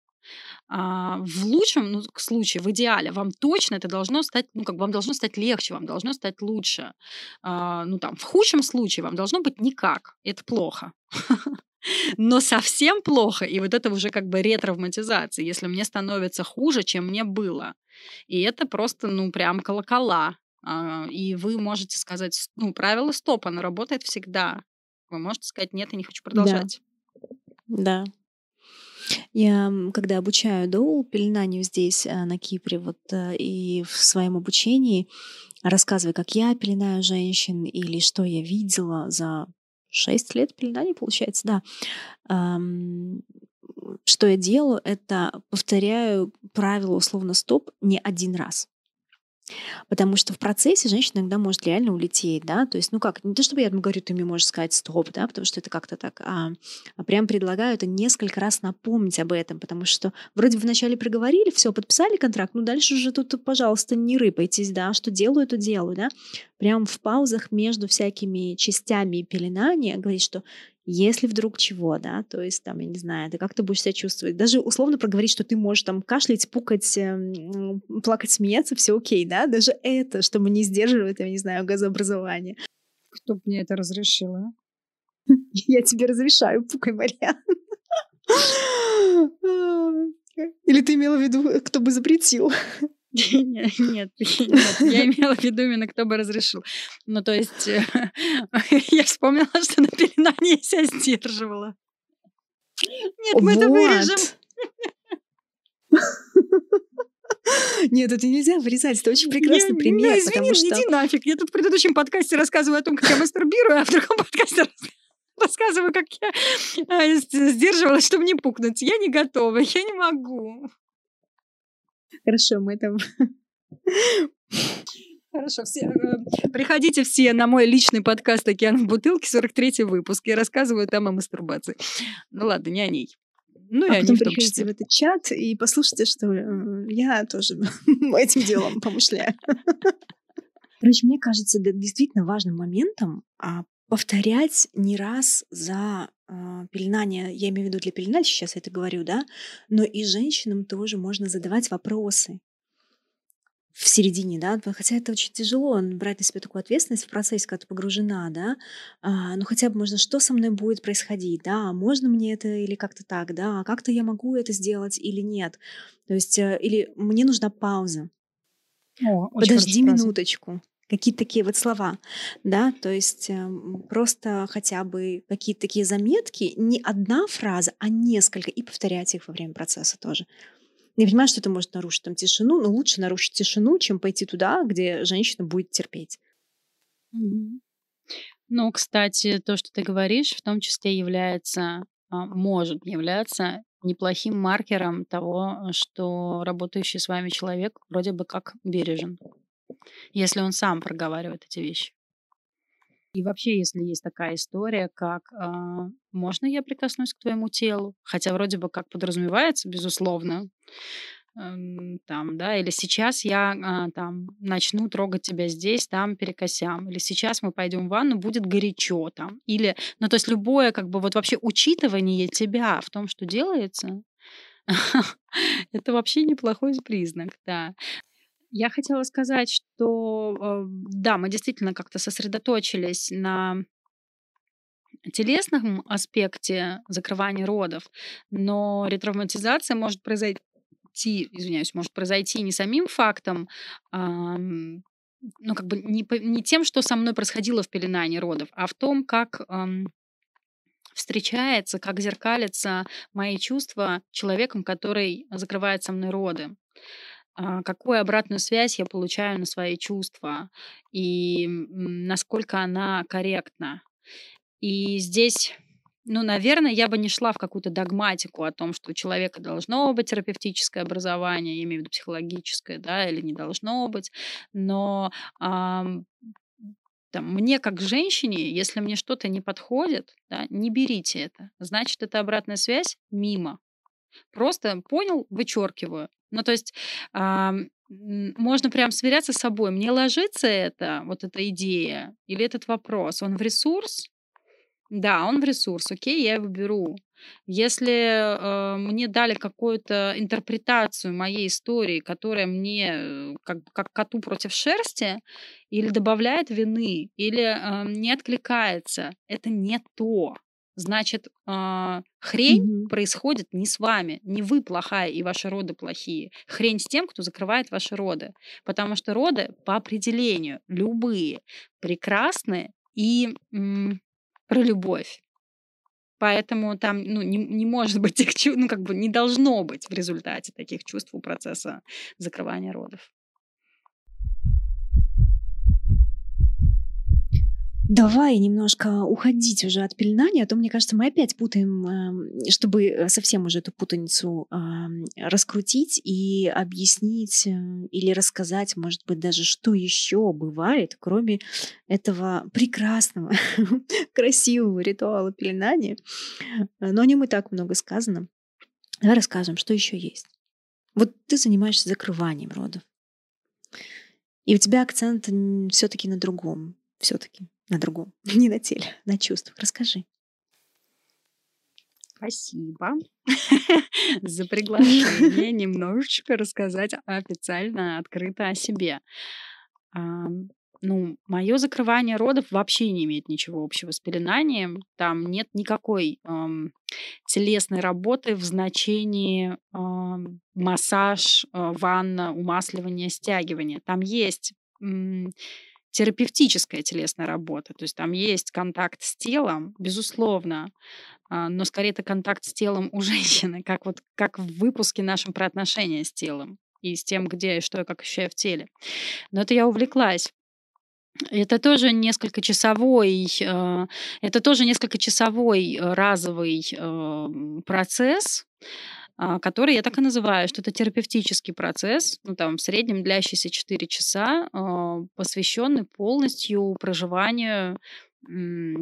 [SPEAKER 1] А, в лучшем ну, случае, в идеале, вам точно это должно стать, ну, как бы вам должно стать легче, вам должно стать лучше. А, ну, там, в худшем случае вам должно быть никак. Это плохо. Но совсем плохо, и вот это уже как бы ретравматизация, если мне становится хуже, чем мне было. И это просто, ну, прям колокола. А, И вы можете сказать, ну, правило стоп, оно работает всегда. Вы можете сказать, нет, я не хочу
[SPEAKER 2] Да,
[SPEAKER 1] продолжать.
[SPEAKER 2] да. Я, когда обучаю доул пеленанию здесь, э, на Кипре, вот э, и в своем обучении рассказываю, как я пеленаю женщин или что я видела за 6 лет пеленания, получается, да. Что я делаю, это повторяю правило условно стоп не один раз. Потому что в процессе женщина иногда может реально улететь, да, то есть, ну как, не то чтобы я там говорю, ты мне можешь сказать стоп, да, потому что это как-то так, а, а прям предлагаю это несколько раз напомнить об этом, потому что вроде вначале проговорили, все, подписали контракт, ну дальше уже тут, пожалуйста, не рыпайтесь, да, что делаю, то делаю, да. Прям в паузах между всякими частями пеленания говорить, что если вдруг чего, да, то есть там, я не знаю, ты как ты будешь себя чувствовать. Даже условно проговорить, что ты можешь там кашлять, пукать, эм, плакать, смеяться, все окей, да, даже это, чтобы не сдерживать, я не знаю, газообразование.
[SPEAKER 1] Кто бы мне это разрешил, а?
[SPEAKER 2] Я тебе разрешаю, пукай, Марьян. Или ты имела в виду, кто бы запретил?
[SPEAKER 1] Нет, нет, я имела в виду именно, кто бы разрешил. Ну, то есть, э, я вспомнила, что на пеленании я себя сдерживала. Нет, мы это вырежем.
[SPEAKER 2] Нет, это нельзя вырезать. Это очень прекрасный
[SPEAKER 1] Я-
[SPEAKER 2] пример,
[SPEAKER 1] ну,
[SPEAKER 2] потому
[SPEAKER 1] извини,
[SPEAKER 2] что...
[SPEAKER 1] иди нафиг. Я тут в предыдущем подкасте рассказываю о том, как я мастурбирую, а в другом подкасте рас- рассказываю, как я а, сдерживалась, чтобы не пукнуть. Я не готова, я не могу.
[SPEAKER 2] Хорошо, мы это...
[SPEAKER 1] Хорошо, все, э, приходите все на мой личный подкаст «Океан в бутылке», 43-й выпуск. Я рассказываю там о мастурбации. Ну ладно, не о ней. Ну,
[SPEAKER 2] а
[SPEAKER 1] и
[SPEAKER 2] потом
[SPEAKER 1] в
[SPEAKER 2] приходите
[SPEAKER 1] числе.
[SPEAKER 2] в этот чат и послушайте, что э, я тоже этим делом помышляю. Короче, мне кажется, да, действительно важным моментом а, повторять не раз за а, пеленание, я имею в виду для пеленальщика, сейчас я это говорю, да, но и женщинам тоже можно задавать вопросы в середине, да, хотя это очень тяжело брать на себя такую ответственность в процессе, когда ты погружена, да, а, ну хотя бы можно, что со мной будет происходить, да, а можно мне это или как-то так, да, а как-то я могу это сделать или нет, то есть, э, или мне нужна пауза,
[SPEAKER 1] О,
[SPEAKER 2] подожди минуточку, какие-то такие вот слова, да, то есть эм, просто хотя бы какие-то такие заметки, не одна фраза, а несколько, и повторять их во время процесса тоже. Я понимаю, что это может нарушить там тишину, но лучше нарушить тишину, чем пойти туда, где женщина будет терпеть.
[SPEAKER 1] Ну, кстати, то, что ты говоришь, в том числе является, а, может являться неплохим маркером того, что работающий с вами человек вроде бы как бережен, если он сам проговаривает эти вещи. И вообще, если есть такая история, как а, «можно я прикоснусь к твоему телу?» Хотя вроде бы как подразумевается, безусловно, эм, там, да, или сейчас я а, там начну трогать тебя здесь, там, перекосям, или сейчас мы пойдем в ванну, будет горячо там, или, ну, то есть любое, как бы, вот вообще учитывание тебя в том, что делается, это вообще неплохой признак, да. Я хотела сказать, что, э, да, мы действительно как-то сосредоточились на телесном аспекте закрывания родов, но ретравматизация может произойти, извиняюсь, может произойти не самим фактом, ам, ну, как бы не, не тем, что со мной происходило в пеленании родов, а в том, как ам, встречается, как зеркалятся мои чувства человеком, который закрывает со мной роды. а, какую обратную связь я получаю на свои чувства и насколько она корректна. И здесь, ну, наверное, я бы не шла в какую-то догматику о том, что у человека должно быть терапевтическое образование, я имею в виду психологическое, да, или не должно быть, но ам, там, мне как женщине, если мне что-то не подходит, да, не берите это. Значит, это обратная связь мимо. Просто понял, вычеркиваю. Ну, то есть м, можно прям сверяться с собой. Мне ложится это, вот эта идея или этот вопрос, он в ресурс? Да, он в ресурс, окей, я его беру. Если э, мне дали какую-то интерпретацию моей истории, которая мне э, как, как коту против шерсти, или добавляет вины, или э, не откликается, это не то. Значит, а, хрень
[SPEAKER 2] Мгм.
[SPEAKER 1] происходит не с вами, не вы плохая и ваши роды плохие. Хрень с тем, кто закрывает ваши роды. Потому что роды по определению любые прекрасные и м, про любовь. Поэтому там ну, не, не может быть их чувств, ну как бы не должно быть в результате таких чувств у процесса закрывания родов.
[SPEAKER 2] Давай немножко уходить уже от пеленания, а то, мне кажется, мы опять путаем, эм, чтобы э, совсем уже эту путаницу ам, раскрутить и объяснить э, или рассказать, может быть, даже что еще бывает, кроме этого прекрасного, красивого ритуала пеленания. Но о нем и так много сказано. Давай расскажем, что еще есть. Вот ты занимаешься закрыванием родов. И у тебя акцент все-таки на другом. Все-таки на другом. Не на теле, на чувствах. Расскажи.
[SPEAKER 1] Спасибо за приглашение немножечко рассказать официально, открыто о себе. Ну, мое закрывание родов вообще не имеет ничего общего с пеленанием. Там нет никакой ам, телесной работы в значении ам, массаж, а, ванна, умасливание, стягивание. Там есть м, терапевтическая телесная работа. То есть там есть контакт с телом, безусловно, а, но скорее это контакт с телом у женщины, как вот как в выпуске нашем про отношения с телом и с тем, где и что я как ощущаю в теле. Но это я увлеклась. Это тоже несколько часовой, э, это тоже несколько часовой э, разовый э, процесс, а, который я так и называю, что это терапевтический процесс, ну там в среднем длящийся 4 часа, а, посвященный полностью проживанию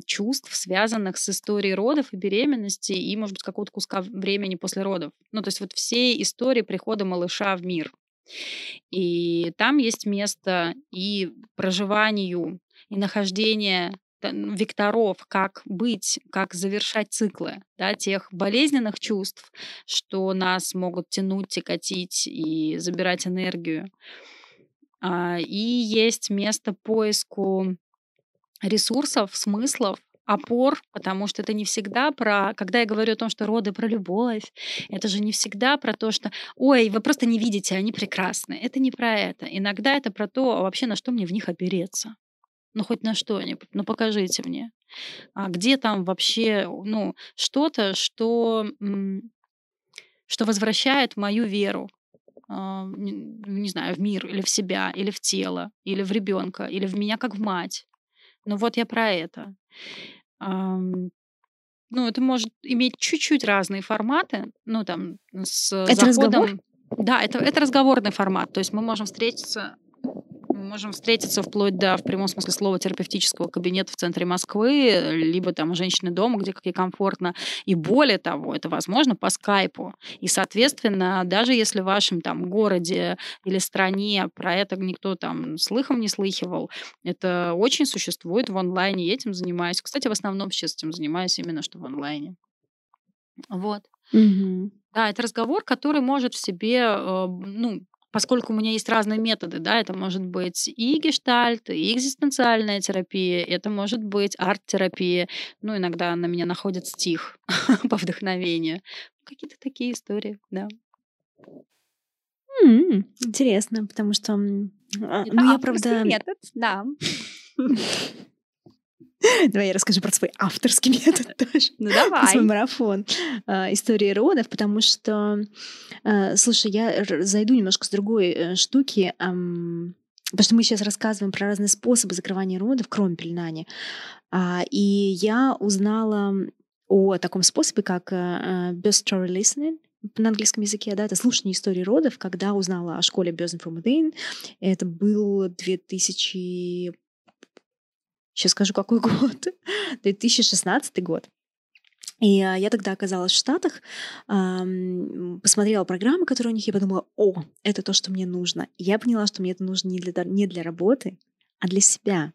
[SPEAKER 1] чувств, связанных с историей родов и беременности, и, может быть, какого-то куска времени после родов. Ну, то есть вот все истории прихода малыша в мир. И там есть место и проживанию, и нахождение векторов, как быть, как завершать циклы да, тех болезненных чувств, что нас могут тянуть, тяготить и забирать энергию. А, и есть место поиску ресурсов, смыслов, опор, потому что это не всегда про, когда я говорю о том, что роды про любовь, это же не всегда про то, что, ой, вы просто не видите, они прекрасны. Это не про это. Иногда это про то, а вообще на что мне в них опереться. Ну, хоть на что-нибудь. Ну, покажите мне. А где там вообще, ну, что-то, что, что возвращает мою веру а, не знаю, в мир или в себя, или в тело, или в ребенка, или в меня как в мать. Ну вот я про это. Ну, это может иметь чуть-чуть разные форматы, ну, там, с
[SPEAKER 2] Это заходом... разговор?
[SPEAKER 1] Да, это, это разговорный формат. То есть мы можем встретиться мы можем встретиться вплоть до, в прямом смысле слова, терапевтического кабинета в центре Москвы, либо там у женщины дома, где как ей комфортно. И более того, это возможно по скайпу. И, соответственно, даже если в вашем там городе или стране про это никто там слыхом не слыхивал, это очень существует в онлайне. Я этим занимаюсь. Кстати, в основном сейчас этим занимаюсь именно что в онлайне. Вот.
[SPEAKER 2] Угу.
[SPEAKER 1] Да, это разговор, который может в себе, э, ну, поскольку у меня есть разные методы, да, это может быть и гештальт, и экзистенциальная терапия, это может быть арт-терапия, ну, иногда на меня находит стих по вдохновению. Какие-то такие истории, да.
[SPEAKER 2] М, Интересно, потому что, а, ну, я, правда,
[SPEAKER 1] метод, да.
[SPEAKER 2] Давай я расскажу про свой авторский метод тоже.
[SPEAKER 1] Ну давай.
[SPEAKER 2] Свой марафон э, истории родов, потому что, э, слушай, я зайду немножко с другой э, штуки. Потому что мы сейчас рассказываем про разные способы закрывания родов, кроме пеленания. И я узнала о таком способе, как birth story listening на английском языке, да, это слушание истории родов, когда узнала о школе from Within. Это был 2000 Сейчас скажу, какой год. 2016 год. И а, я тогда оказалась в Штатах, посмотрела программы, которые у них, и подумала, о, это то, что мне нужно. И я поняла, что мне это нужно не для, не для работы, а для себя.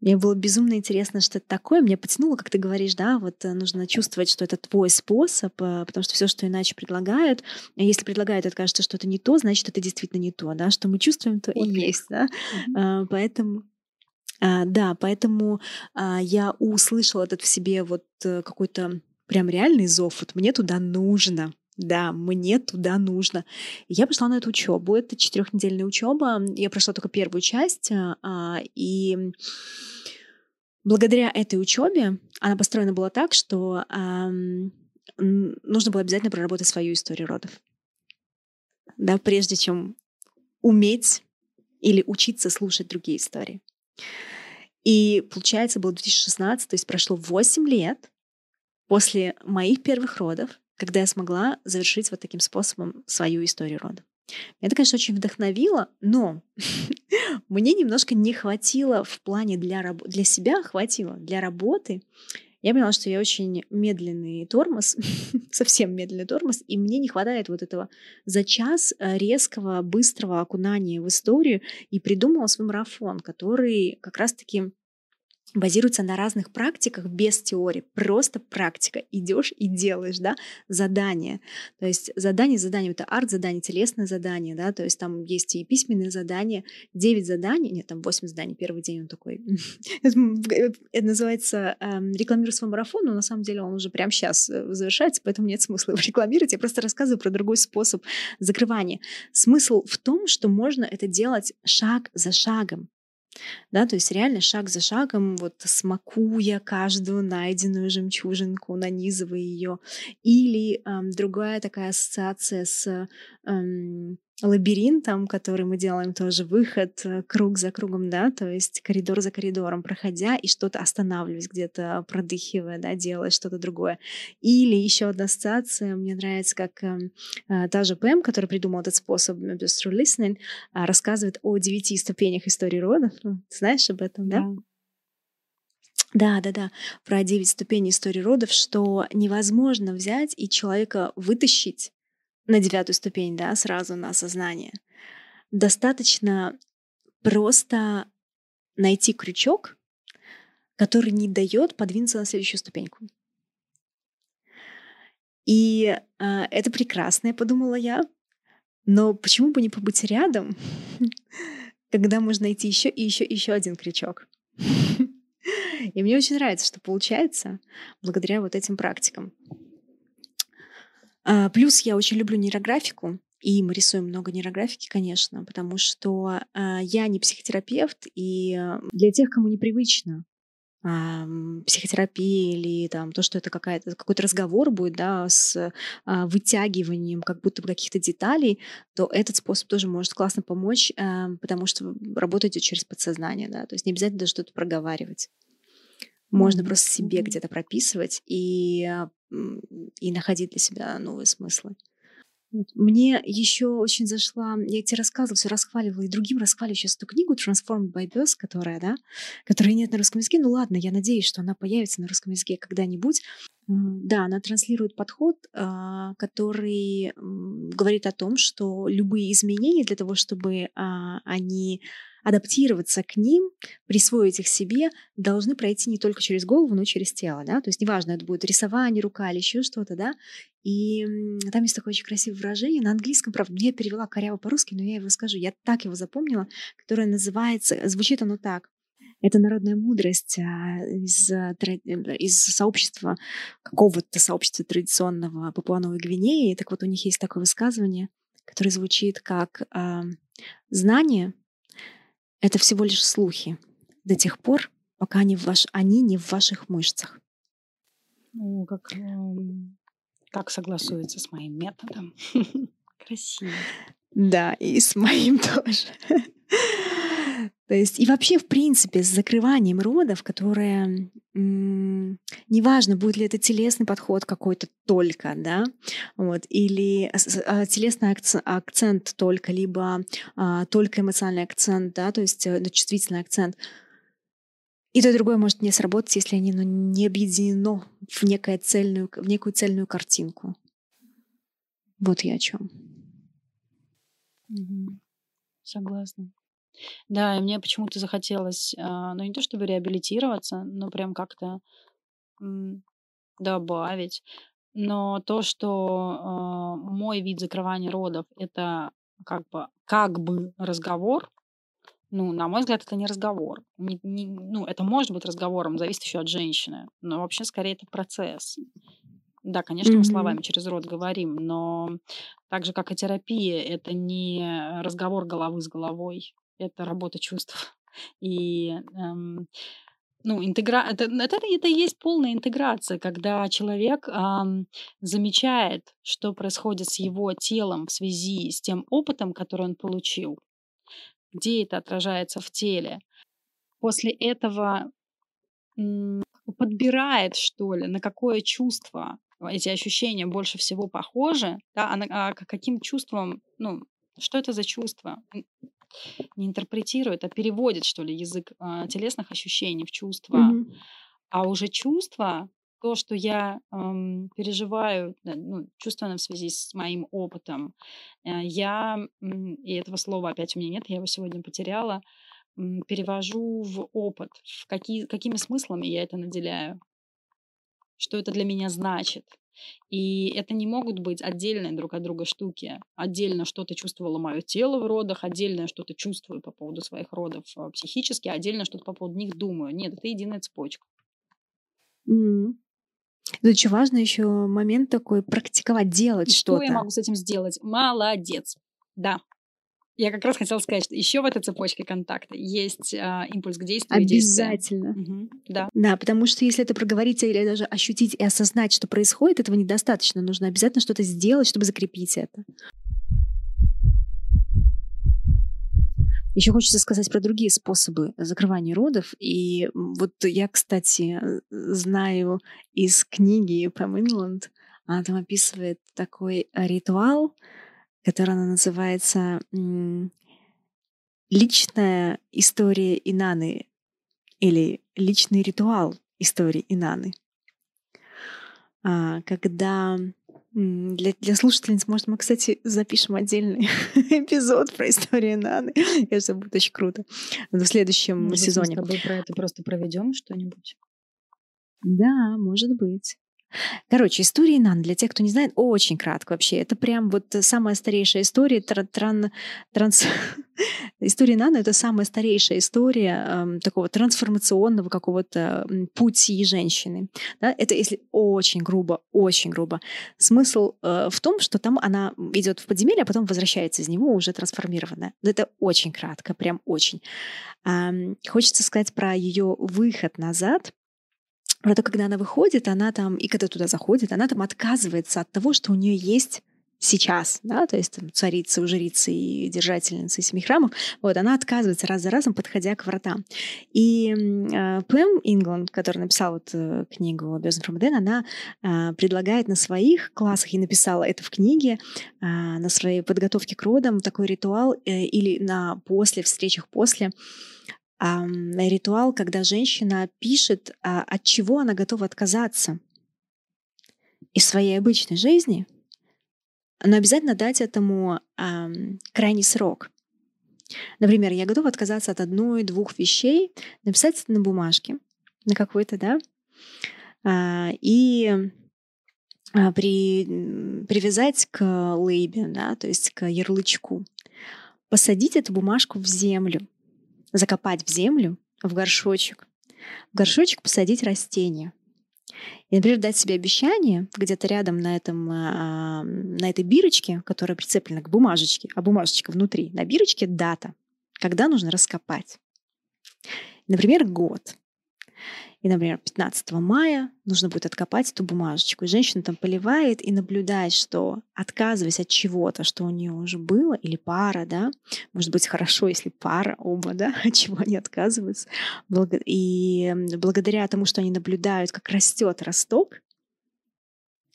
[SPEAKER 2] Мне было безумно интересно, что это такое. Мне потянуло, как ты говоришь, да, вот э, нужно чувствовать, что это твой способ, э, потому что все, что иначе предлагают, если предлагают, это кажется, что это не то, значит, это действительно не то, да, что мы чувствуем, то и есть, да. Mm-hmm. Поэтому а, да, поэтому а, я услышала этот в себе вот э, какой-то прям реальный зов. Вот мне туда нужно. Да, мне туда нужно. Я пошла на эту учебу. Это четырехнедельная учеба. Я прошла только первую часть. А, и благодаря этой учебе она построена была так, что нужно было обязательно проработать свою историю родов. Да, прежде чем уметь или учиться слушать другие истории. И получается, был 2016, то есть прошло 8 лет после моих первых родов, когда я смогла завершить вот таким способом свою историю. Меня это, конечно, очень вдохновило, но мне немножко не хватило в плане для, раб- для себя, хватило для работы я поняла, что я очень медленный тормоз, совсем медленный тормоз, и мне не хватает вот этого за час э, резкого, быстрого окунания в историю, и придумала свой марафон, который как раз-таки базируется на разных практиках без теории. Просто практика. Идешь и делаешь, да, задание. То есть задание, задание, это арт-задание, телесное задание, да, то есть там есть и письменные задания, 9 заданий, нет, там 8 заданий, первый день он такой, это называется эм, рекламирую свой марафон, но на самом деле он уже прямо сейчас э, завершается, поэтому нет смысла его рекламировать, я просто рассказываю про другой способ закрывания. Смысл в том, что можно это делать шаг за шагом. Да, то есть реально шаг за шагом, вот смакуя каждую найденную жемчужинку, нанизывая ее. Или эм, другая такая ассоциация с эм, лабиринтом, который мы делаем тоже выход э, круг за кругом, да, то есть коридор за коридором, проходя и что-то останавливаясь где-то, продыхивая, да, делая что-то другое. Или еще одна ассоциация, мне нравится, как э, э, та же Пэм, которая придумала этот способ just through listening, э, рассказывает о девяти ступенях истории родов. Ну, знаешь об этом, да? да? Да, да, да, про девять ступеней истории родов, что невозможно взять и человека вытащить на девятую ступень, да, сразу на осознание. Достаточно просто найти крючок, который не дает подвинуться на следующую ступеньку. И э, это прекрасно, я подумала я. Но почему бы не побыть рядом, когда можно найти еще и еще и еще один крючок? И мне очень нравится, что получается благодаря вот этим практикам. А, плюс я очень люблю нейрографику, и мы рисуем много нейрографики, конечно, потому что а, я не психотерапевт, и для тех, кому непривычно психотерапия или там то, что это какая-то, какой-то разговор будет, да, с а, вытягиванием как будто бы каких-то деталей, то этот способ тоже может классно помочь, а, потому что работает через подсознание, да, то есть не обязательно что-то проговаривать. Можно просто себе где-то прописывать и, и находить для себя новые смыслы. Мне еще очень зашла, я тебе рассказывала, все расхваливала, и другим расхваливаю сейчас эту книгу Transformed by Birth, которая, да, которой нет на русском языке. Ну ладно, я надеюсь, что она появится на русском языке когда-нибудь. Да, она транслирует подход, а, который говорит о том, что любые изменения для того, чтобы а, они адаптироваться к ним, присвоить их себе, должны пройти не только через голову, но и через тело, да, то есть неважно, это будет рисование, рука или еще что-то, да, и там есть такое очень красивое выражение на английском, правда, я перевела коряво по-русски, но я его скажу, я так его запомнила, которое называется, звучит оно так, это народная мудрость а, из, э, из сообщества, какого-то сообщества традиционного Папуановой Гвинеи. Так вот, у них есть такое высказывание, которое звучит как «Знание это всего лишь слухи до тех пор, пока они, в ваш, они не в ваших мышцах.
[SPEAKER 1] Ну, как, как согласуется с моим методом. Красиво.
[SPEAKER 2] Да, и с моим тоже. То есть и вообще, в принципе, с закрыванием родов, которое неважно, будет ли это телесный подход какой-то только, да, вот, или а, телесный акцент только, либо а, только эмоциональный акцент, да, то есть э, чувствительный акцент. И то, и другое может не сработать, если они ну, не объединено в, некое цельную, в некую цельную картинку. Вот я о чем.
[SPEAKER 1] Угу. Согласна. Да, и мне почему-то захотелось, а, ну, не то чтобы реабилитироваться, но прям как-то добавить. Но то, что а, мой вид закрывания родов это как бы, как бы разговор, ну, на мой взгляд, это не разговор. Не, не, ну, это может быть разговором, зависит еще от женщины. Но вообще, скорее, это процесс. Да, конечно, мы словами через рот говорим, но так же, как и терапия, это не разговор головы с головой это работа чувств. И эм, ну, интегра... это, это, это и есть полная интеграция, когда человек эм, замечает, что происходит с его телом в связи с тем опытом, который он получил, где это отражается в теле. После этого м, подбирает, что ли, на какое чувство эти ощущения больше всего похожи, да, а, на, а каким чувством, ну, что это за чувство? Не интерпретирует, а переводит, что ли, язык э, телесных ощущений в чувства. Mm-hmm. А уже чувства, то, что я эм, переживаю, ну, чувственно в связи с моим опытом, э, я, и этого слова опять у меня нет, я его сегодня потеряла, э, перевожу в опыт, в какие, какими смыслами я это наделяю, что это для меня значит. И это не могут быть отдельные друг от друга штуки. Отдельно что-то чувствовало мое тело в родах, отдельно что-то чувствую по поводу своих родов а, психически, отдельно что-то по поводу них думаю. Нет, это единая цепочка.
[SPEAKER 2] Mm. Очень важно еще момент такой практиковать, делать что-то.
[SPEAKER 1] Что я могу с этим сделать? Молодец. Да, я как раз хотела сказать, что еще в этой цепочке контакта есть а, импульс к действию.
[SPEAKER 2] Обязательно. Угу, да. Да, потому что если это проговорить или даже ощутить и осознать, что происходит, этого недостаточно. Нужно обязательно что-то сделать, чтобы закрепить это. Еще хочется сказать про другие способы закрывания родов. И вот я, кстати, знаю из книги Пэм Ингланд, она там описывает такой ритуал, который она называется «Личная история Инаны» или «Личный ритуал истории Инаны». А, когда для, для слушательниц, может, мы, кстати, запишем отдельный эпизод про историю Наны. Это будет очень круто. В следующем
[SPEAKER 1] может
[SPEAKER 2] сезоне.
[SPEAKER 1] Мы с тобой про это просто проведем что-нибудь.
[SPEAKER 2] Да, может быть. Короче, история Нан, для тех, кто не знает, очень кратко вообще. Это прям вот самая старейшая история. Тран, тран, транс... история Нан — это самая старейшая история э, такого трансформационного какого-то пути женщины. Да? Это если очень грубо, очень грубо. Смысл э, в том, что там она идет в подземелье, а потом возвращается из него уже трансформированная. Это очень кратко, прям очень. Э, хочется сказать про ее выход назад — про то, когда она выходит, она там, и когда туда заходит, она там отказывается от того, что у нее есть сейчас, да, то есть там, царица, у жрицы и держательница семи храмов, вот, она отказывается раз за разом, подходя к вратам. И э, Пэм Ингланд, который написал вот э, книгу «Бездна from она э, предлагает на своих классах, и написала это в книге, э, на своей подготовке к родам, такой ритуал э, или на после, встречах после, а, ритуал, когда женщина пишет, а, от чего она готова отказаться из своей обычной жизни, но обязательно дать этому крайний срок. Например, я готова отказаться от одной-двух вещей, написать это на бумажке, на какой-то, да, а, и а, при, привязать к лейбе, да, то есть к ярлычку, посадить эту бумажку в землю, закопать в землю, в горшочек, в горшочек посадить растение. И, например, дать себе обещание где-то рядом на, этом, а, на этой бирочке, которая прицеплена к бумажечке, а бумажечка внутри, на бирочке дата, когда нужно раскопать. Например, год. И, например, 15 мая нужно будет откопать эту бумажечку. И женщина там поливает и наблюдает, что отказываясь от чего-то, что у нее уже было, или пара, да, может быть, хорошо, если пара, оба, да, от чего они отказываются. И благодаря тому, что они наблюдают, как растет росток,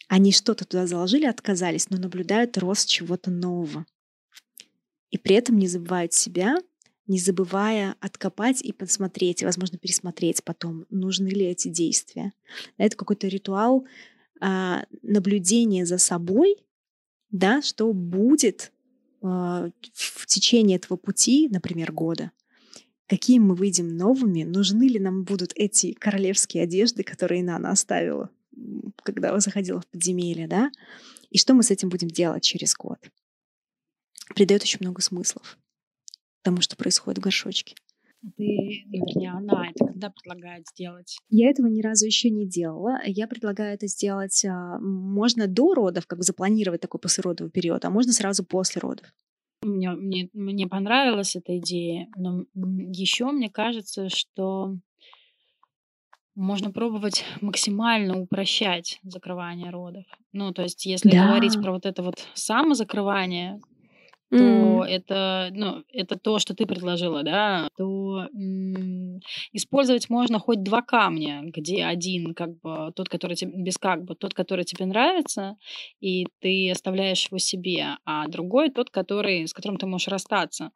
[SPEAKER 2] они что-то туда заложили, отказались, но наблюдают рост чего-то нового. И при этом не забывают себя не забывая откопать и посмотреть, возможно, пересмотреть потом, нужны ли эти действия. Это какой-то ритуал а, наблюдения за собой, да, что будет а, в течение этого пути, например, года. Какие мы выйдем новыми, нужны ли нам будут эти королевские одежды, которые Нана оставила, когда заходила в подземелье, да, и что мы с этим будем делать через год. Придает очень много смыслов тому, что происходит в горшочке.
[SPEAKER 1] Ты, вернее, она это когда предлагает сделать?
[SPEAKER 2] Я этого ни разу еще не делала. Я предлагаю это сделать, а, можно до родов, как бы запланировать такой послеродовый период, а можно сразу после родов.
[SPEAKER 1] Мне, мне, мне понравилась эта идея, но еще мне кажется, что можно пробовать максимально упрощать закрывание родов. Ну, то есть, если да. говорить про вот это вот самозакрывание, то mm. это, ну, это то, что ты предложила, да, то м- использовать можно хоть два камня, где один как бы тот, который тебе без как бы тот, который тебе нравится, и ты оставляешь его себе, а другой тот, который с которым ты можешь расстаться.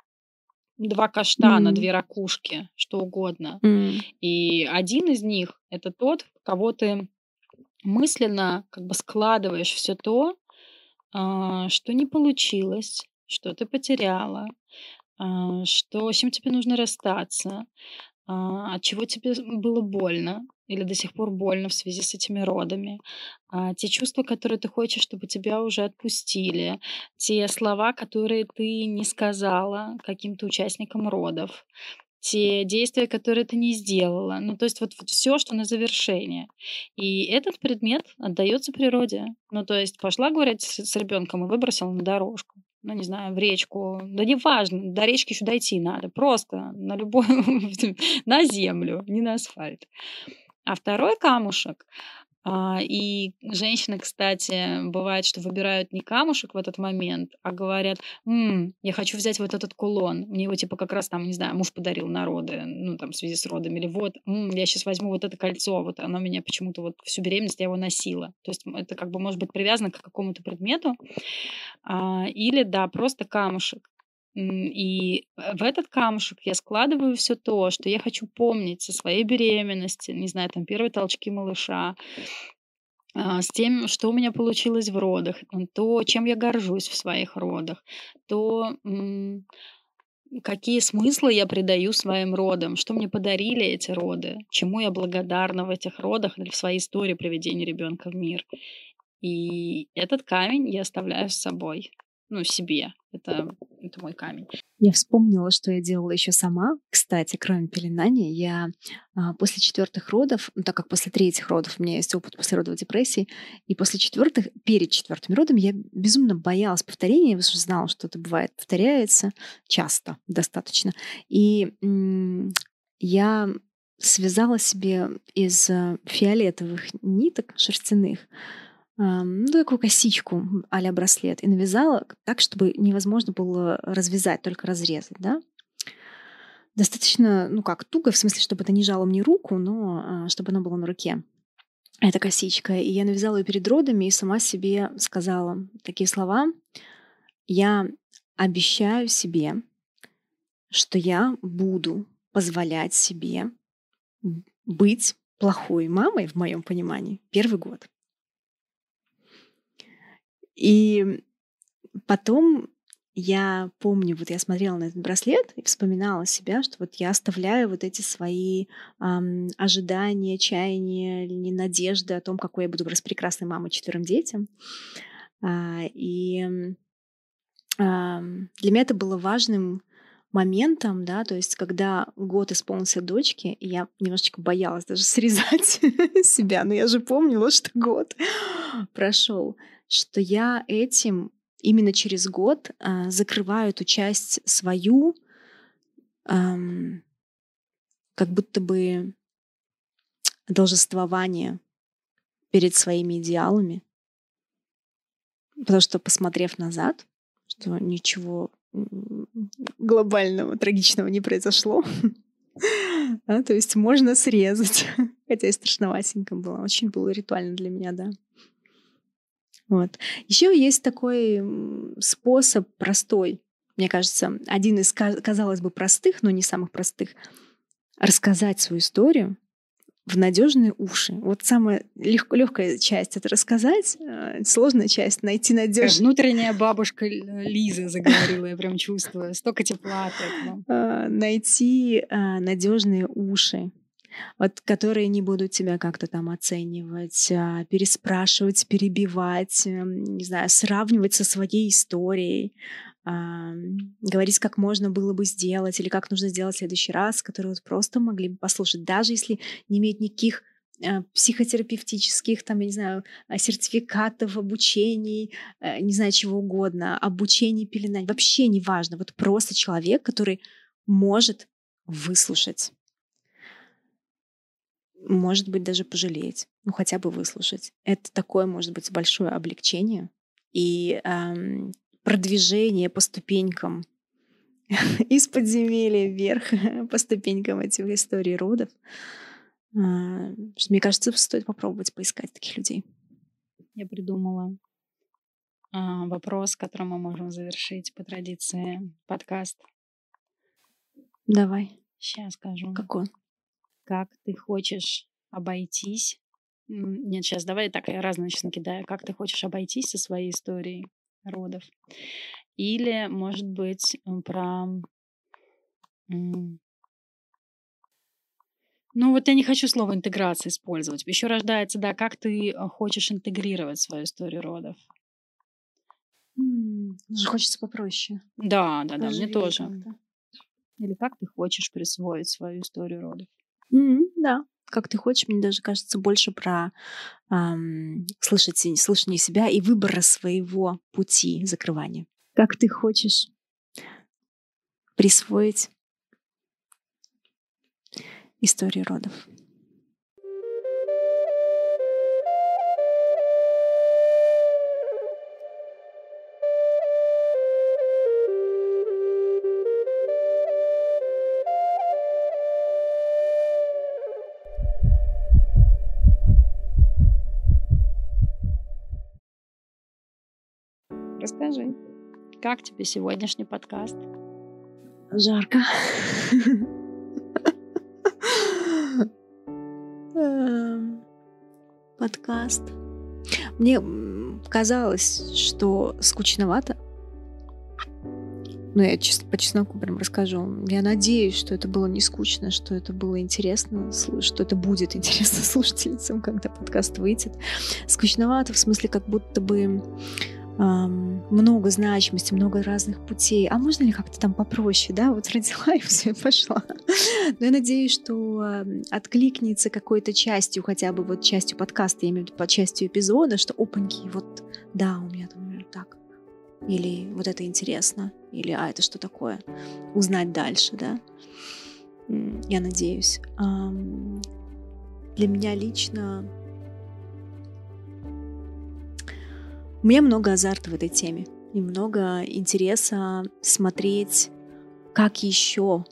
[SPEAKER 1] Два каштана, mm. две ракушки, что угодно. Mm. И один из них это тот, кого ты мысленно как бы складываешь все то, а, что не получилось, что ты потеряла, а, что, с чем тебе нужно расстаться, а, от чего тебе было больно или до сих пор больно в связи с этими родами, а, те чувства, которые ты хочешь, чтобы тебя уже отпустили, те слова, которые ты не сказала каким-то участникам родов, те действия, которые ты не сделала. Ну, то есть вот, вот все, что на завершение. И этот предмет отдается природе. Ну, то есть пошла говорить с, с ребенком и выбросила на дорожку ну, не знаю, в речку. Да неважно, до речки еще дойти надо. Просто на любой, на землю, не на асфальт. А второй камушек и женщины, кстати, бывает, что выбирают не камушек в этот момент, а говорят, «М, я хочу взять вот этот кулон. Мне его типа как раз там, не знаю, муж подарил на роды, ну там в связи с родами. Или вот, «М, я сейчас возьму вот это кольцо, вот оно меня почему-то вот всю беременность я его носила. То есть это как бы может быть привязано к какому-то предмету. А, или, да, просто камушек. И в этот камушек я складываю все то, что я хочу помнить со своей беременности, не знаю, там первые толчки малыша, а, с тем, что у меня получилось в родах, то, чем я горжусь в своих родах, то какие смыслы я придаю своим родам, что мне подарили эти роды, чему я благодарна в этих родах или в своей истории приведения ребенка в мир. И этот камень я оставляю с собой ну, себе. Это, это мой камень.
[SPEAKER 2] Я вспомнила, что я делала еще сама. Кстати, кроме пеленания, я а, после четвертых родов, ну, так как после третьих родов у меня есть опыт послеродовой депрессии, и после четвертых, перед четвертыми родами я безумно боялась повторения, я знала, что это бывает, повторяется часто, достаточно. И м- я связала себе из э, фиолетовых ниток шерстяных ну, такую косичку а браслет и навязала так, чтобы невозможно было развязать, только разрезать, да. Достаточно, ну как, туго, в смысле, чтобы это не жало мне руку, но а, чтобы она была на руке. Эта косичка. И я навязала ее перед родами и сама себе сказала такие слова. Я обещаю себе, что я буду позволять себе быть плохой мамой, в моем понимании, первый год. И потом я помню, вот я смотрела на этот браслет и вспоминала себя, что вот я оставляю вот эти свои эм, ожидания, чаяния или надежды о том, какой я буду распрекрасной мамой четверым детям. А, и а, для меня это было важным моментом, да, то есть когда год исполнился дочке, я немножечко боялась даже срезать себя, но я же помнила, что год прошел что я этим именно через год э, закрываю эту часть свою, эм, как будто бы должествование перед своими идеалами. Потому что, посмотрев назад, что ничего глобального, трагичного не произошло, да, то есть можно срезать. Хотя и страшноватенько было. Очень было ритуально для меня, да. Вот. Еще есть такой способ простой, мне кажется, один из, казалось бы, простых, но не самых простых, рассказать свою историю в надежные уши. Вот самая лег- легкая часть это рассказать, э, сложная часть найти надежную.
[SPEAKER 1] Внутренняя бабушка Лиза заговорила, я прям чувствую, столько тепла.
[SPEAKER 2] А, найти а, надежные уши, вот, которые не будут тебя как-то там оценивать, а, переспрашивать, перебивать, эм, не знаю, сравнивать со своей историей, говорить, как можно было бы сделать или как нужно сделать в следующий раз, которые вот просто могли бы послушать, даже если не имеют никаких э, психотерапевтических, там, я не знаю, э, сертификатов, обучений, э, не знаю, чего угодно, обучений пеленать, вообще не важно. Вот просто человек, который может выслушать может быть, даже пожалеть, ну хотя бы выслушать. Это такое, может быть, большое облегчение и эм, продвижение по ступенькам из подземелья вверх по ступенькам этих историй родов. А, мне кажется, стоит попробовать поискать таких людей.
[SPEAKER 1] Я придумала а, вопрос, которым мы можем завершить по традиции подкаст.
[SPEAKER 2] Давай.
[SPEAKER 1] Сейчас скажу.
[SPEAKER 2] Какой?
[SPEAKER 1] Как ты хочешь обойтись. Нет, сейчас давай так, я разные сейчас накидаю. Как ты хочешь обойтись со своей историей родов. Или, может быть, про... Ну, вот я не хочу слово интеграция использовать. Еще рождается, да, как ты э, хочешь интегрировать свою историю родов.
[SPEAKER 2] Же хочется попроще.
[SPEAKER 1] Да, да, да, мне тоже. Или как ты хочешь присвоить свою историю родов.
[SPEAKER 2] М, да, как ты хочешь, мне даже кажется больше про ам, слышать, слышание себя и выбора своего пути закрывания. Как ты хочешь присвоить историю родов.
[SPEAKER 1] Как тебе сегодняшний подкаст?
[SPEAKER 2] Жарко. Эм, подкаст. Мне казалось, что скучновато. Ну, я честно, по чесноку прям расскажу. Я надеюсь, что это было не скучно, что это было интересно, что это будет интересно слушательницам, когда подкаст выйдет. Скучновато в смысле, как будто бы много значимости, много разных путей. А можно ли как-то там попроще, да? Вот родила и все, пошла. Но я надеюсь, что откликнется какой-то частью, хотя бы вот частью подкаста, я имею в виду по частью эпизода, что опаньки, вот да, у меня там, например, так. Или вот это интересно. Или а это что такое? Узнать дальше, да? Я надеюсь. Для меня лично У меня много азарта в этой теме и много интереса смотреть, как еще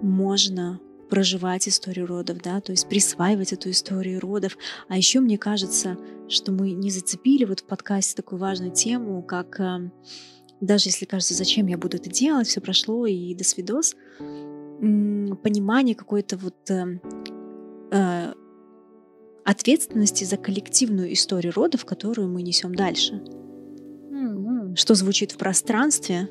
[SPEAKER 2] можно проживать историю родов, да, то есть присваивать эту историю родов. А еще мне кажется, что мы не зацепили вот в подкасте такую важную тему, как э, даже если кажется, зачем я буду это делать, все прошло и до свидос, понимание какой-то вот э, э, ответственности за коллективную историю родов, которую мы несем дальше. Mm-hmm. Что звучит в пространстве.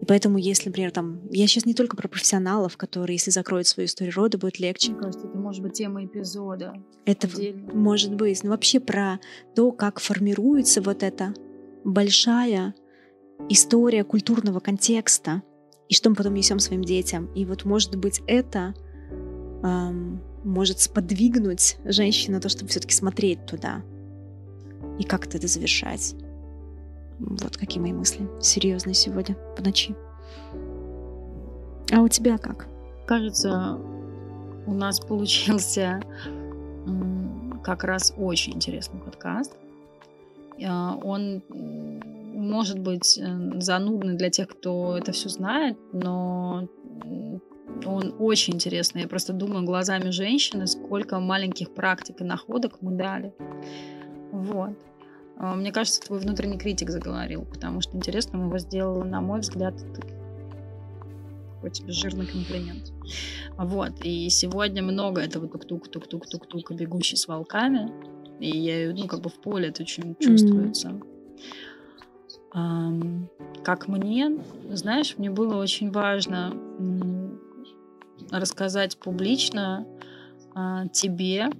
[SPEAKER 2] И поэтому, если, например, там, я сейчас не только про профессионалов, которые, если закроют свою историю рода, будет легче.
[SPEAKER 1] Мне кажется, это может быть тема эпизода.
[SPEAKER 2] Это отдельно. может быть. Но вообще про то, как формируется вот эта большая история культурного контекста, и что мы потом несем своим детям. И вот, может быть, это эм, может сподвигнуть женщину на то, чтобы все-таки смотреть туда и как-то это завершать. Вот какие мои мысли. Серьезные сегодня по ночи. А у тебя как?
[SPEAKER 1] Кажется, у нас получился как раз очень интересный подкаст. А, он может быть э, занудный для тех, кто это все знает, но он очень интересный. Я просто думаю глазами женщины, сколько маленьких практик и находок мы дали. Вот. А, мне кажется, твой внутренний критик заговорил, потому что интересно мы его сделала, на мой взгляд, такой тебе жирный комплимент. Вот. И сегодня много этого тук-тук-тук-тук-тук-тук, бегущий с волками. И я, ну, как бы в поле это очень чувствуется. Mm-hmm. Um, как мне, знаешь, мне было очень важно рассказать публично а, тебе,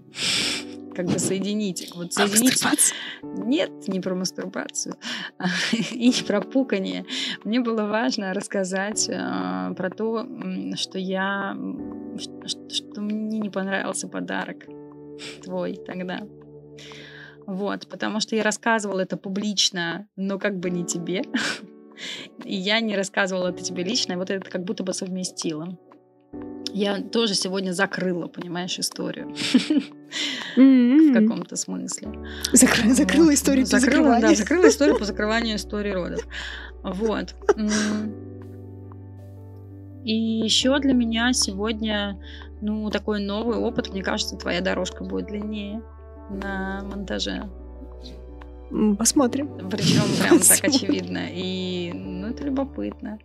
[SPEAKER 1] как бы соединить. Вот соединить... Нет, не про мастурбацию и не про пукание. Мне было важно рассказать а, про то, что я... Что, что мне не понравился подарок твой тогда. Вот, потому что я рассказывала это публично, но как бы не тебе. И я не рассказывала это тебе лично, и вот это как будто бы совместила я тоже сегодня закрыла, понимаешь, историю. В каком-то смысле.
[SPEAKER 2] Закрыла историю по закрыванию.
[SPEAKER 1] Да, закрыла историю по закрыванию истории родов. Вот. И еще для меня сегодня, ну, такой новый опыт. Мне кажется, твоя дорожка будет длиннее на монтаже.
[SPEAKER 2] Посмотрим.
[SPEAKER 1] Причем прям так очевидно. И, ну, это любопытно.